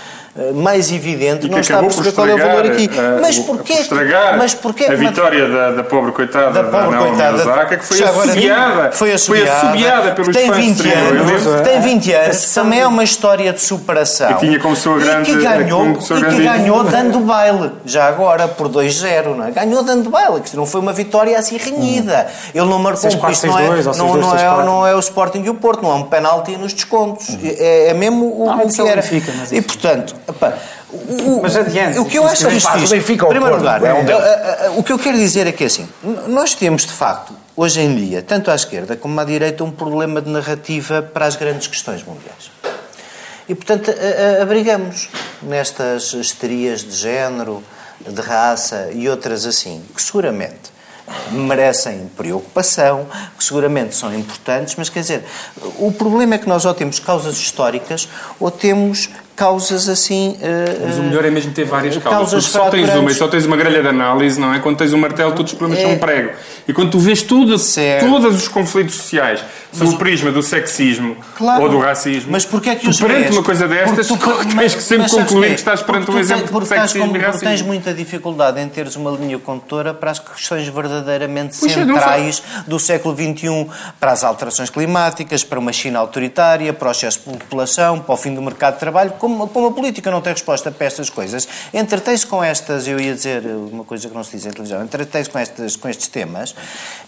[SPEAKER 4] mais evidente,
[SPEAKER 3] E
[SPEAKER 4] não está a perceber qual é o valor aqui.
[SPEAKER 3] eh,
[SPEAKER 4] Mas porquê
[SPEAKER 3] estragar
[SPEAKER 4] mas porquê
[SPEAKER 3] a vitória da, da pobre coitada
[SPEAKER 4] da
[SPEAKER 3] da,
[SPEAKER 4] pobre
[SPEAKER 3] Naomi
[SPEAKER 4] coitada
[SPEAKER 3] Osaka, que foi assobiada,
[SPEAKER 4] foi assobiada,
[SPEAKER 3] pelos
[SPEAKER 4] que tem
[SPEAKER 3] fãs
[SPEAKER 4] 20
[SPEAKER 3] de Serena
[SPEAKER 4] anos, que tem 20 anos, também é uma história de superação.
[SPEAKER 3] E tinha como sua grande-
[SPEAKER 4] e que ganhou, e que ganhou dando baile, já agora por 2-0, não é? Ganhou dando baile, que não foi uma vitória assim renhida. Ele não marcou
[SPEAKER 1] 6-4,
[SPEAKER 4] um isto não é,
[SPEAKER 1] 6-2 ou
[SPEAKER 4] não,
[SPEAKER 1] 6-2,
[SPEAKER 4] não, é,
[SPEAKER 1] 6-4.
[SPEAKER 4] não é o Sporting e o Porto, não é um penalti nos descontos. É, é mesmo o,
[SPEAKER 1] é
[SPEAKER 4] que
[SPEAKER 1] o
[SPEAKER 4] era. E portanto, epá, o,
[SPEAKER 1] Mas adiante,
[SPEAKER 4] o que eu acho
[SPEAKER 2] o
[SPEAKER 4] isto,
[SPEAKER 2] Benfica ao
[SPEAKER 4] primeiro lugar,
[SPEAKER 2] é um deles.
[SPEAKER 4] a- a- a- o que eu quero dizer é que assim, nós temos de facto, hoje em dia, tanto à esquerda como à direita, um problema de narrativa para as grandes questões mundiais. E, portanto, abrigamos nestas histerias de género, de raça e outras assim, que seguramente merecem preocupação, que seguramente são importantes, mas quer dizer, o problema é que nós ou temos causas históricas ou temos causas assim. eh,
[SPEAKER 3] Mas o
[SPEAKER 4] eh,
[SPEAKER 3] melhor é mesmo ter várias causas.
[SPEAKER 4] causas
[SPEAKER 3] Porque só tens uma e só tens uma grelha de análise, não é? Quando tens um martelo, todos os problemas
[SPEAKER 4] É.
[SPEAKER 3] são um prego. E quando tu vês tudo,
[SPEAKER 4] Certo.
[SPEAKER 3] todos os conflitos sociais sob o prisma do sexismo
[SPEAKER 4] Claro.
[SPEAKER 3] ou do racismo,
[SPEAKER 4] Mas porquê é que
[SPEAKER 3] tu
[SPEAKER 4] os
[SPEAKER 3] perante uma coisa destas,
[SPEAKER 4] Porque tu-
[SPEAKER 3] tens que sempre concluir que estás perante um
[SPEAKER 4] tu
[SPEAKER 3] exemplo
[SPEAKER 4] tens-
[SPEAKER 3] de sexismo
[SPEAKER 4] com-
[SPEAKER 3] e
[SPEAKER 4] Porque
[SPEAKER 3] racismo.
[SPEAKER 4] tens muita dificuldade em teres uma linha condutora para as questões verdadeiramente
[SPEAKER 3] Pois é,
[SPEAKER 4] centrais do século XXI, para as alterações climáticas, para uma China autoritária, para o excesso de população, para o fim do mercado de trabalho. Como, como a política não tem resposta para estas coisas, entretém-se com estas, eu ia dizer uma coisa que não se diz em televisão, entretém-se com, estas, com estes temas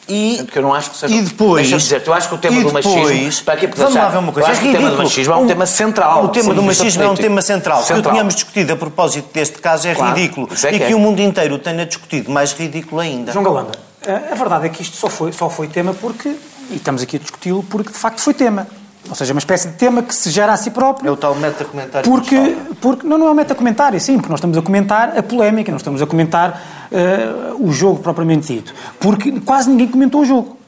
[SPEAKER 4] e,
[SPEAKER 2] Porque eu não acho que seja.
[SPEAKER 4] e depois...
[SPEAKER 2] Deixa-me dizer, eu acho que o tema do machismo.
[SPEAKER 4] depois-
[SPEAKER 2] Para aqui, porque
[SPEAKER 4] vamos lá ver uma coisa. É
[SPEAKER 2] que o tema do
[SPEAKER 4] ridículo.
[SPEAKER 2] machismo é um tema central.
[SPEAKER 4] O tema do machismo é um tema central. Que o
[SPEAKER 2] Central.
[SPEAKER 4] tínhamos discutido a propósito deste caso é
[SPEAKER 2] Claro,
[SPEAKER 4] ridículo.
[SPEAKER 2] é
[SPEAKER 4] e
[SPEAKER 2] que
[SPEAKER 4] que
[SPEAKER 2] é.
[SPEAKER 4] o mundo inteiro tenha discutido, mais ridículo ainda.
[SPEAKER 1] João Galamba, a verdade é que isto só foi, só foi tema porque, e estamos aqui a discuti-lo, porque de facto foi tema. Ou seja, uma espécie de tema que se gera a si próprio.
[SPEAKER 4] É o tal meta-comentário que
[SPEAKER 1] Porque, porque não, não é um metacomentário, sim, porque nós estamos a comentar a polémica, não estamos a comentar eh, o jogo propriamente dito. Porque quase ninguém comentou o jogo.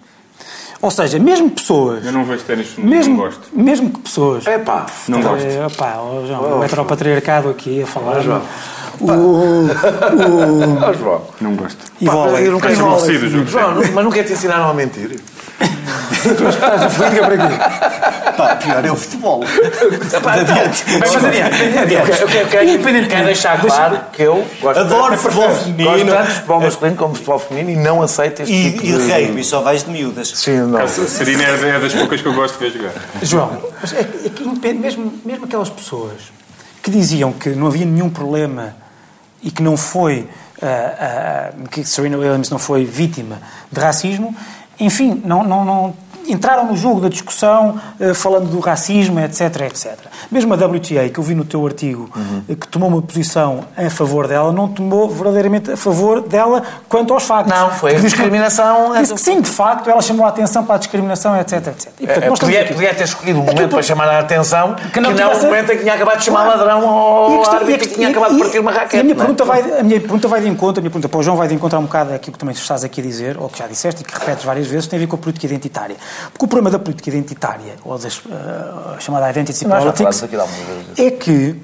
[SPEAKER 1] Ou seja, mesmo pessoas.
[SPEAKER 3] Eu não vejo ténis
[SPEAKER 1] Mesmo,
[SPEAKER 3] não gosto.
[SPEAKER 1] mesmo que pessoas.
[SPEAKER 2] Epá,
[SPEAKER 3] Não
[SPEAKER 1] Eh,
[SPEAKER 3] gosto.
[SPEAKER 1] opá, ó, João, o heteropatriarcado aqui a falar.
[SPEAKER 2] João.
[SPEAKER 1] O,
[SPEAKER 2] Ó, João.
[SPEAKER 3] Não gosto.
[SPEAKER 1] e vôlei.
[SPEAKER 2] eu nunca
[SPEAKER 1] E
[SPEAKER 3] aborrecido, João.
[SPEAKER 2] Mas nunca te ensinaram a mentir.
[SPEAKER 1] Estás a política para quê?
[SPEAKER 4] Pá, pior é o futebol.
[SPEAKER 1] Mas adiante, adiante.
[SPEAKER 2] Eu quero, quero, deixar claro que eu gosto
[SPEAKER 4] Adoro
[SPEAKER 2] tanto-
[SPEAKER 4] futebol
[SPEAKER 2] Gosto
[SPEAKER 4] feminino.
[SPEAKER 2] tanto de futebol masculino como de futebol feminino e não aceito este
[SPEAKER 4] E,
[SPEAKER 2] tipo
[SPEAKER 4] e
[SPEAKER 2] de...
[SPEAKER 4] rugby, só vais de miúdas.
[SPEAKER 2] Sim, não.
[SPEAKER 3] A Serena é é das poucas que eu gosto de ver jogar.
[SPEAKER 1] João, mas é, que- é que mesmo, mesmo aquelas pessoas que diziam que não havia nenhum problema e que não foi ah, ah, que Serena Williams não foi vítima de racismo, enfim, não, não, não entraram no jogo da discussão ah, falando do racismo, etc, etc. Mesmo a WTA, que eu vi no teu artigo, eh, que tomou uma posição a favor dela, não tomou verdadeiramente a favor dela quanto aos factos.
[SPEAKER 2] Não, foi a
[SPEAKER 1] Porque que-
[SPEAKER 2] discriminação.
[SPEAKER 1] Disse que sim, de facto, ela chamou a atenção para a discriminação, etc, etc. E, portanto,
[SPEAKER 2] Eh,
[SPEAKER 1] nós estamos
[SPEAKER 2] Podia, podia ter escolhido um
[SPEAKER 1] Aquilo
[SPEAKER 2] momento para chamar a atenção que não,
[SPEAKER 1] tivesse-
[SPEAKER 2] o momento em que tinha acabado de chamar
[SPEAKER 1] Claro.
[SPEAKER 2] ladrão ao
[SPEAKER 1] questão-
[SPEAKER 2] árbitro
[SPEAKER 1] e
[SPEAKER 2] que tinha
[SPEAKER 1] e-
[SPEAKER 2] acabado de
[SPEAKER 1] e-
[SPEAKER 2] partir uma raquete.
[SPEAKER 1] a minha,
[SPEAKER 2] não é?
[SPEAKER 1] pergunta vai, a minha pergunta vai de encontro, a minha pergunta para o João vai de encontro um bocado aquilo que também estás aqui a dizer, ou que já disseste e que repetes várias vezes, tem a ver com a política identitária. Porque o problema da política identitária, ou das, eh, chamada identity politics, é que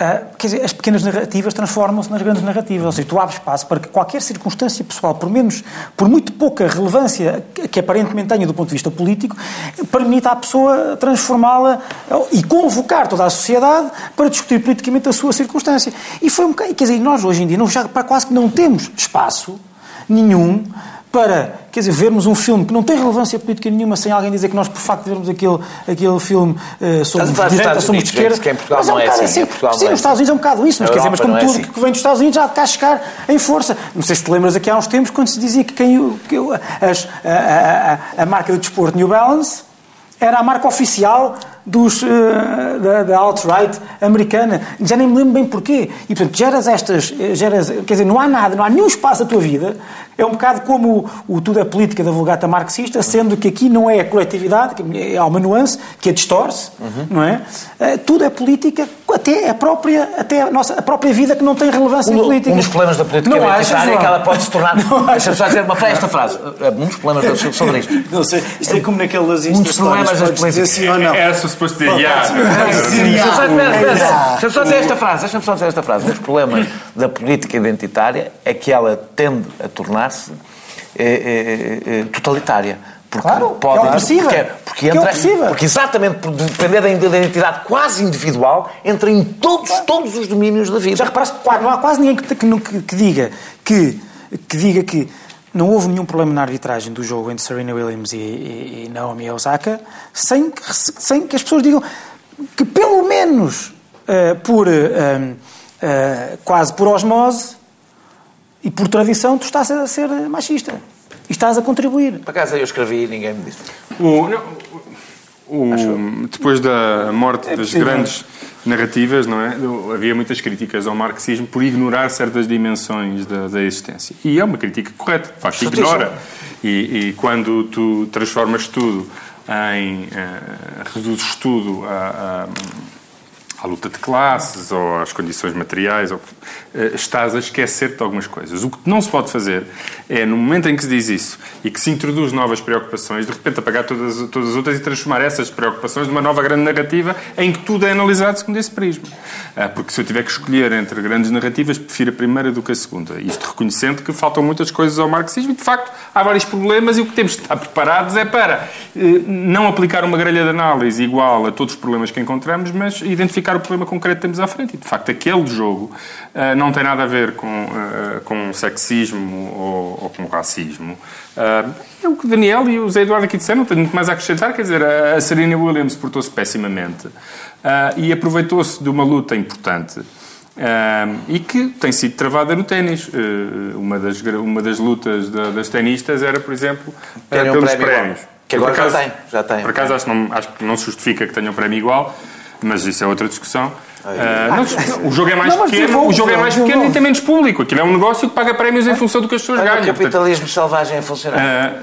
[SPEAKER 1] ah, quer dizer, as pequenas narrativas transformam-se nas grandes narrativas. Ou seja, tu abres espaço para que qualquer circunstância pessoal, por menos, por muito pouca relevância que- que aparentemente tenha do ponto de vista político, permita à pessoa transformá-la e convocar toda a sociedade para discutir politicamente a sua circunstância. E foi um bocado, quer dizer, nós hoje em dia não, já, quase que não temos espaço nenhum para, quer dizer, vermos um filme que não tem relevância política nenhuma sem alguém dizer que nós, por facto vermos aquele, aquele filme, eh, somos de direita,
[SPEAKER 2] Estados
[SPEAKER 1] somos de
[SPEAKER 2] Unidos,
[SPEAKER 1] esquerda.
[SPEAKER 2] que em Portugal
[SPEAKER 1] Mas é um
[SPEAKER 2] é
[SPEAKER 1] bocado
[SPEAKER 2] assim,
[SPEAKER 1] assim.
[SPEAKER 2] em Portugal
[SPEAKER 1] Sim,
[SPEAKER 2] não é
[SPEAKER 1] nos Estados Unidos é um bocado isso, mas quer dizer, mas como
[SPEAKER 2] não é
[SPEAKER 1] tudo
[SPEAKER 2] assim.
[SPEAKER 1] que vem dos Estados Unidos já de cá chegar em força. Não sei se te lembras aqui há uns tempos quando se dizia que, quem, que as- a, a- a- a marca de desporto New Balance era a marca oficial dos, eh, da, da alt-right americana. Já nem me lembro bem porquê. E, portanto, geras estas... eh, Geras, quer dizer, não há nada, não há nenhum espaço da tua vida. É um bocado como o, o tudo é política da vulgata marxista, sendo que aqui não é a coletividade, que há uma nuance que a distorce, não é? Eh, tudo é política, até a própria, até a, nossa, a própria vida que não tem relevância
[SPEAKER 2] Um,
[SPEAKER 1] política.
[SPEAKER 2] um dos problemas da política
[SPEAKER 1] Não achas,
[SPEAKER 2] identitária é que ela pode se tornar.
[SPEAKER 1] Não
[SPEAKER 2] Deixa-me só dizer uma frase, esta frase. Um dos problemas da, sobre isto.
[SPEAKER 4] Não sei, isto é como naquelas
[SPEAKER 2] Um dos problemas das políticas.
[SPEAKER 4] sim ou não.
[SPEAKER 3] Era suposto dizer, "Ya".
[SPEAKER 2] Deixa-me só, dizer esta frase. Deixa-me só dizer esta frase. Um dos problemas da política identitária é que ela tende a tornar-se eh, eh, eh, totalitária. Porque
[SPEAKER 1] Claro, que é opressiva.
[SPEAKER 2] Porque, porque
[SPEAKER 1] Que é
[SPEAKER 2] entra,
[SPEAKER 1] opressiva.
[SPEAKER 2] porque exatamente por depender da identidade quase individual, entra em todos, todos os domínios da vida.
[SPEAKER 1] Já reparaste, não há quase ninguém que, que- que diga que, que diga que não houve nenhum problema na arbitragem do jogo entre Serena Williams e, e- e Naomi Osaka sem, que- sem que as pessoas digam que pelo menos eh, por eh, eh, quase por osmose e por tradição tu estás a ser machista e estás a contribuir.
[SPEAKER 2] Por acaso eu escrevi e ninguém me disse.
[SPEAKER 3] O- não, o- depois da morte das
[SPEAKER 1] possível.
[SPEAKER 3] grandes narrativas, não é? Havia muitas críticas ao marxismo por ignorar certas dimensões da, da existência. E é uma crítica correta, de facto, ignora. E, e quando tu transformas tudo em. eh, reduzes tudo a- a à luta de classes ou às condições materiais, ou, eh, estás a esquecer-te de algumas coisas. O que não se pode fazer é, no momento em que se diz isso e que se introduz novas preocupações, de repente apagar todas, todas as outras e transformar essas preocupações numa nova grande narrativa em que tudo é analisado segundo esse prisma. Ah, Porque se eu tiver que escolher entre grandes narrativas, prefiro a primeira do que a segunda. Isto reconhecendo que faltam muitas coisas ao marxismo e, de facto, há vários problemas e o que temos de estar preparados é para eh, não aplicar uma grelha de análise igual a todos os problemas que encontramos, mas identificar o problema concreto que temos à frente. E, de facto, aquele jogo ah, não tem nada a ver com, ah, com sexismo ou, ou com racismo. Ah, é o que o Daniel e o Zé Eduardo aqui disseram, não tenho muito mais a acrescentar. Quer dizer, a a Serena Williams portou-se pessimamente e aproveitou-se de uma luta importante. ah, e que tem sido travada no ténis. Ah, uma, das, uma das lutas da- das tenistas era, por exemplo, ah,
[SPEAKER 2] Terem um
[SPEAKER 3] pelos
[SPEAKER 2] prémio igual.
[SPEAKER 3] prémios.
[SPEAKER 2] Que agora já tem, já tem.
[SPEAKER 3] Por acaso acho, não, acho que não se justifica que tenham um prémio igual, mas isso é outra discussão. Ah, não, o jogo é mais
[SPEAKER 1] Não,
[SPEAKER 3] pequeno,
[SPEAKER 1] desenvolve,
[SPEAKER 3] o jogo é mais pequeno e tem menos público. Aquilo é um negócio que paga prémios em função do que as pessoas
[SPEAKER 2] Olha o
[SPEAKER 3] ganham. Portanto,
[SPEAKER 2] capitalismo selvagem a funcionar.
[SPEAKER 3] ah,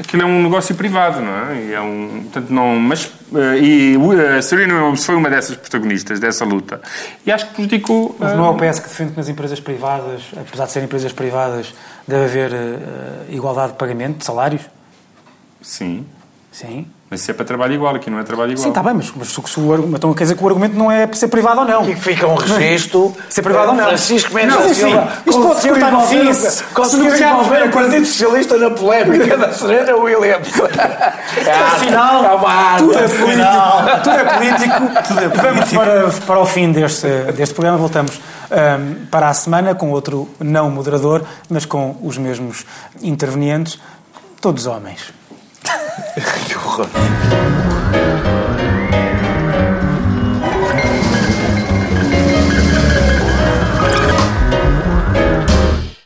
[SPEAKER 3] aquilo é um negócio privado, não é? E é um, portanto, não, mas, ah, e a Serena Williams foi uma dessas protagonistas dessa luta. E acho que prejudicou.
[SPEAKER 1] Mas não é o PS que defende que nas empresas privadas, apesar de serem empresas privadas, deve haver igualdade de pagamento, de salários?
[SPEAKER 3] Sim.
[SPEAKER 1] Sim.
[SPEAKER 3] Mas isso é para trabalho igual, aqui não é trabalho igual.
[SPEAKER 1] Sim, está bem, mas, mas se, se o então quer dizer que o argumento não é para ser privado ou não.
[SPEAKER 2] Aqui fica um registro.
[SPEAKER 1] Ser privado ou não.
[SPEAKER 2] Francisco Mendes
[SPEAKER 1] Não,
[SPEAKER 2] Silva.
[SPEAKER 1] isto pode
[SPEAKER 2] conseguiu
[SPEAKER 1] cortar no fim,
[SPEAKER 2] Conseguiu envolver o
[SPEAKER 1] a coisa.
[SPEAKER 2] Partido Socialista na polémica da Serena Williams.
[SPEAKER 1] Afinal,
[SPEAKER 2] é uma arte,
[SPEAKER 1] tudo é
[SPEAKER 2] afinal.
[SPEAKER 1] político. Tudo é político. Vamos para, para o fim deste, deste programa. Voltamos ahm, para a semana com outro não moderador, mas com os mesmos intervenientes, todos homens.
[SPEAKER 2] Que horror.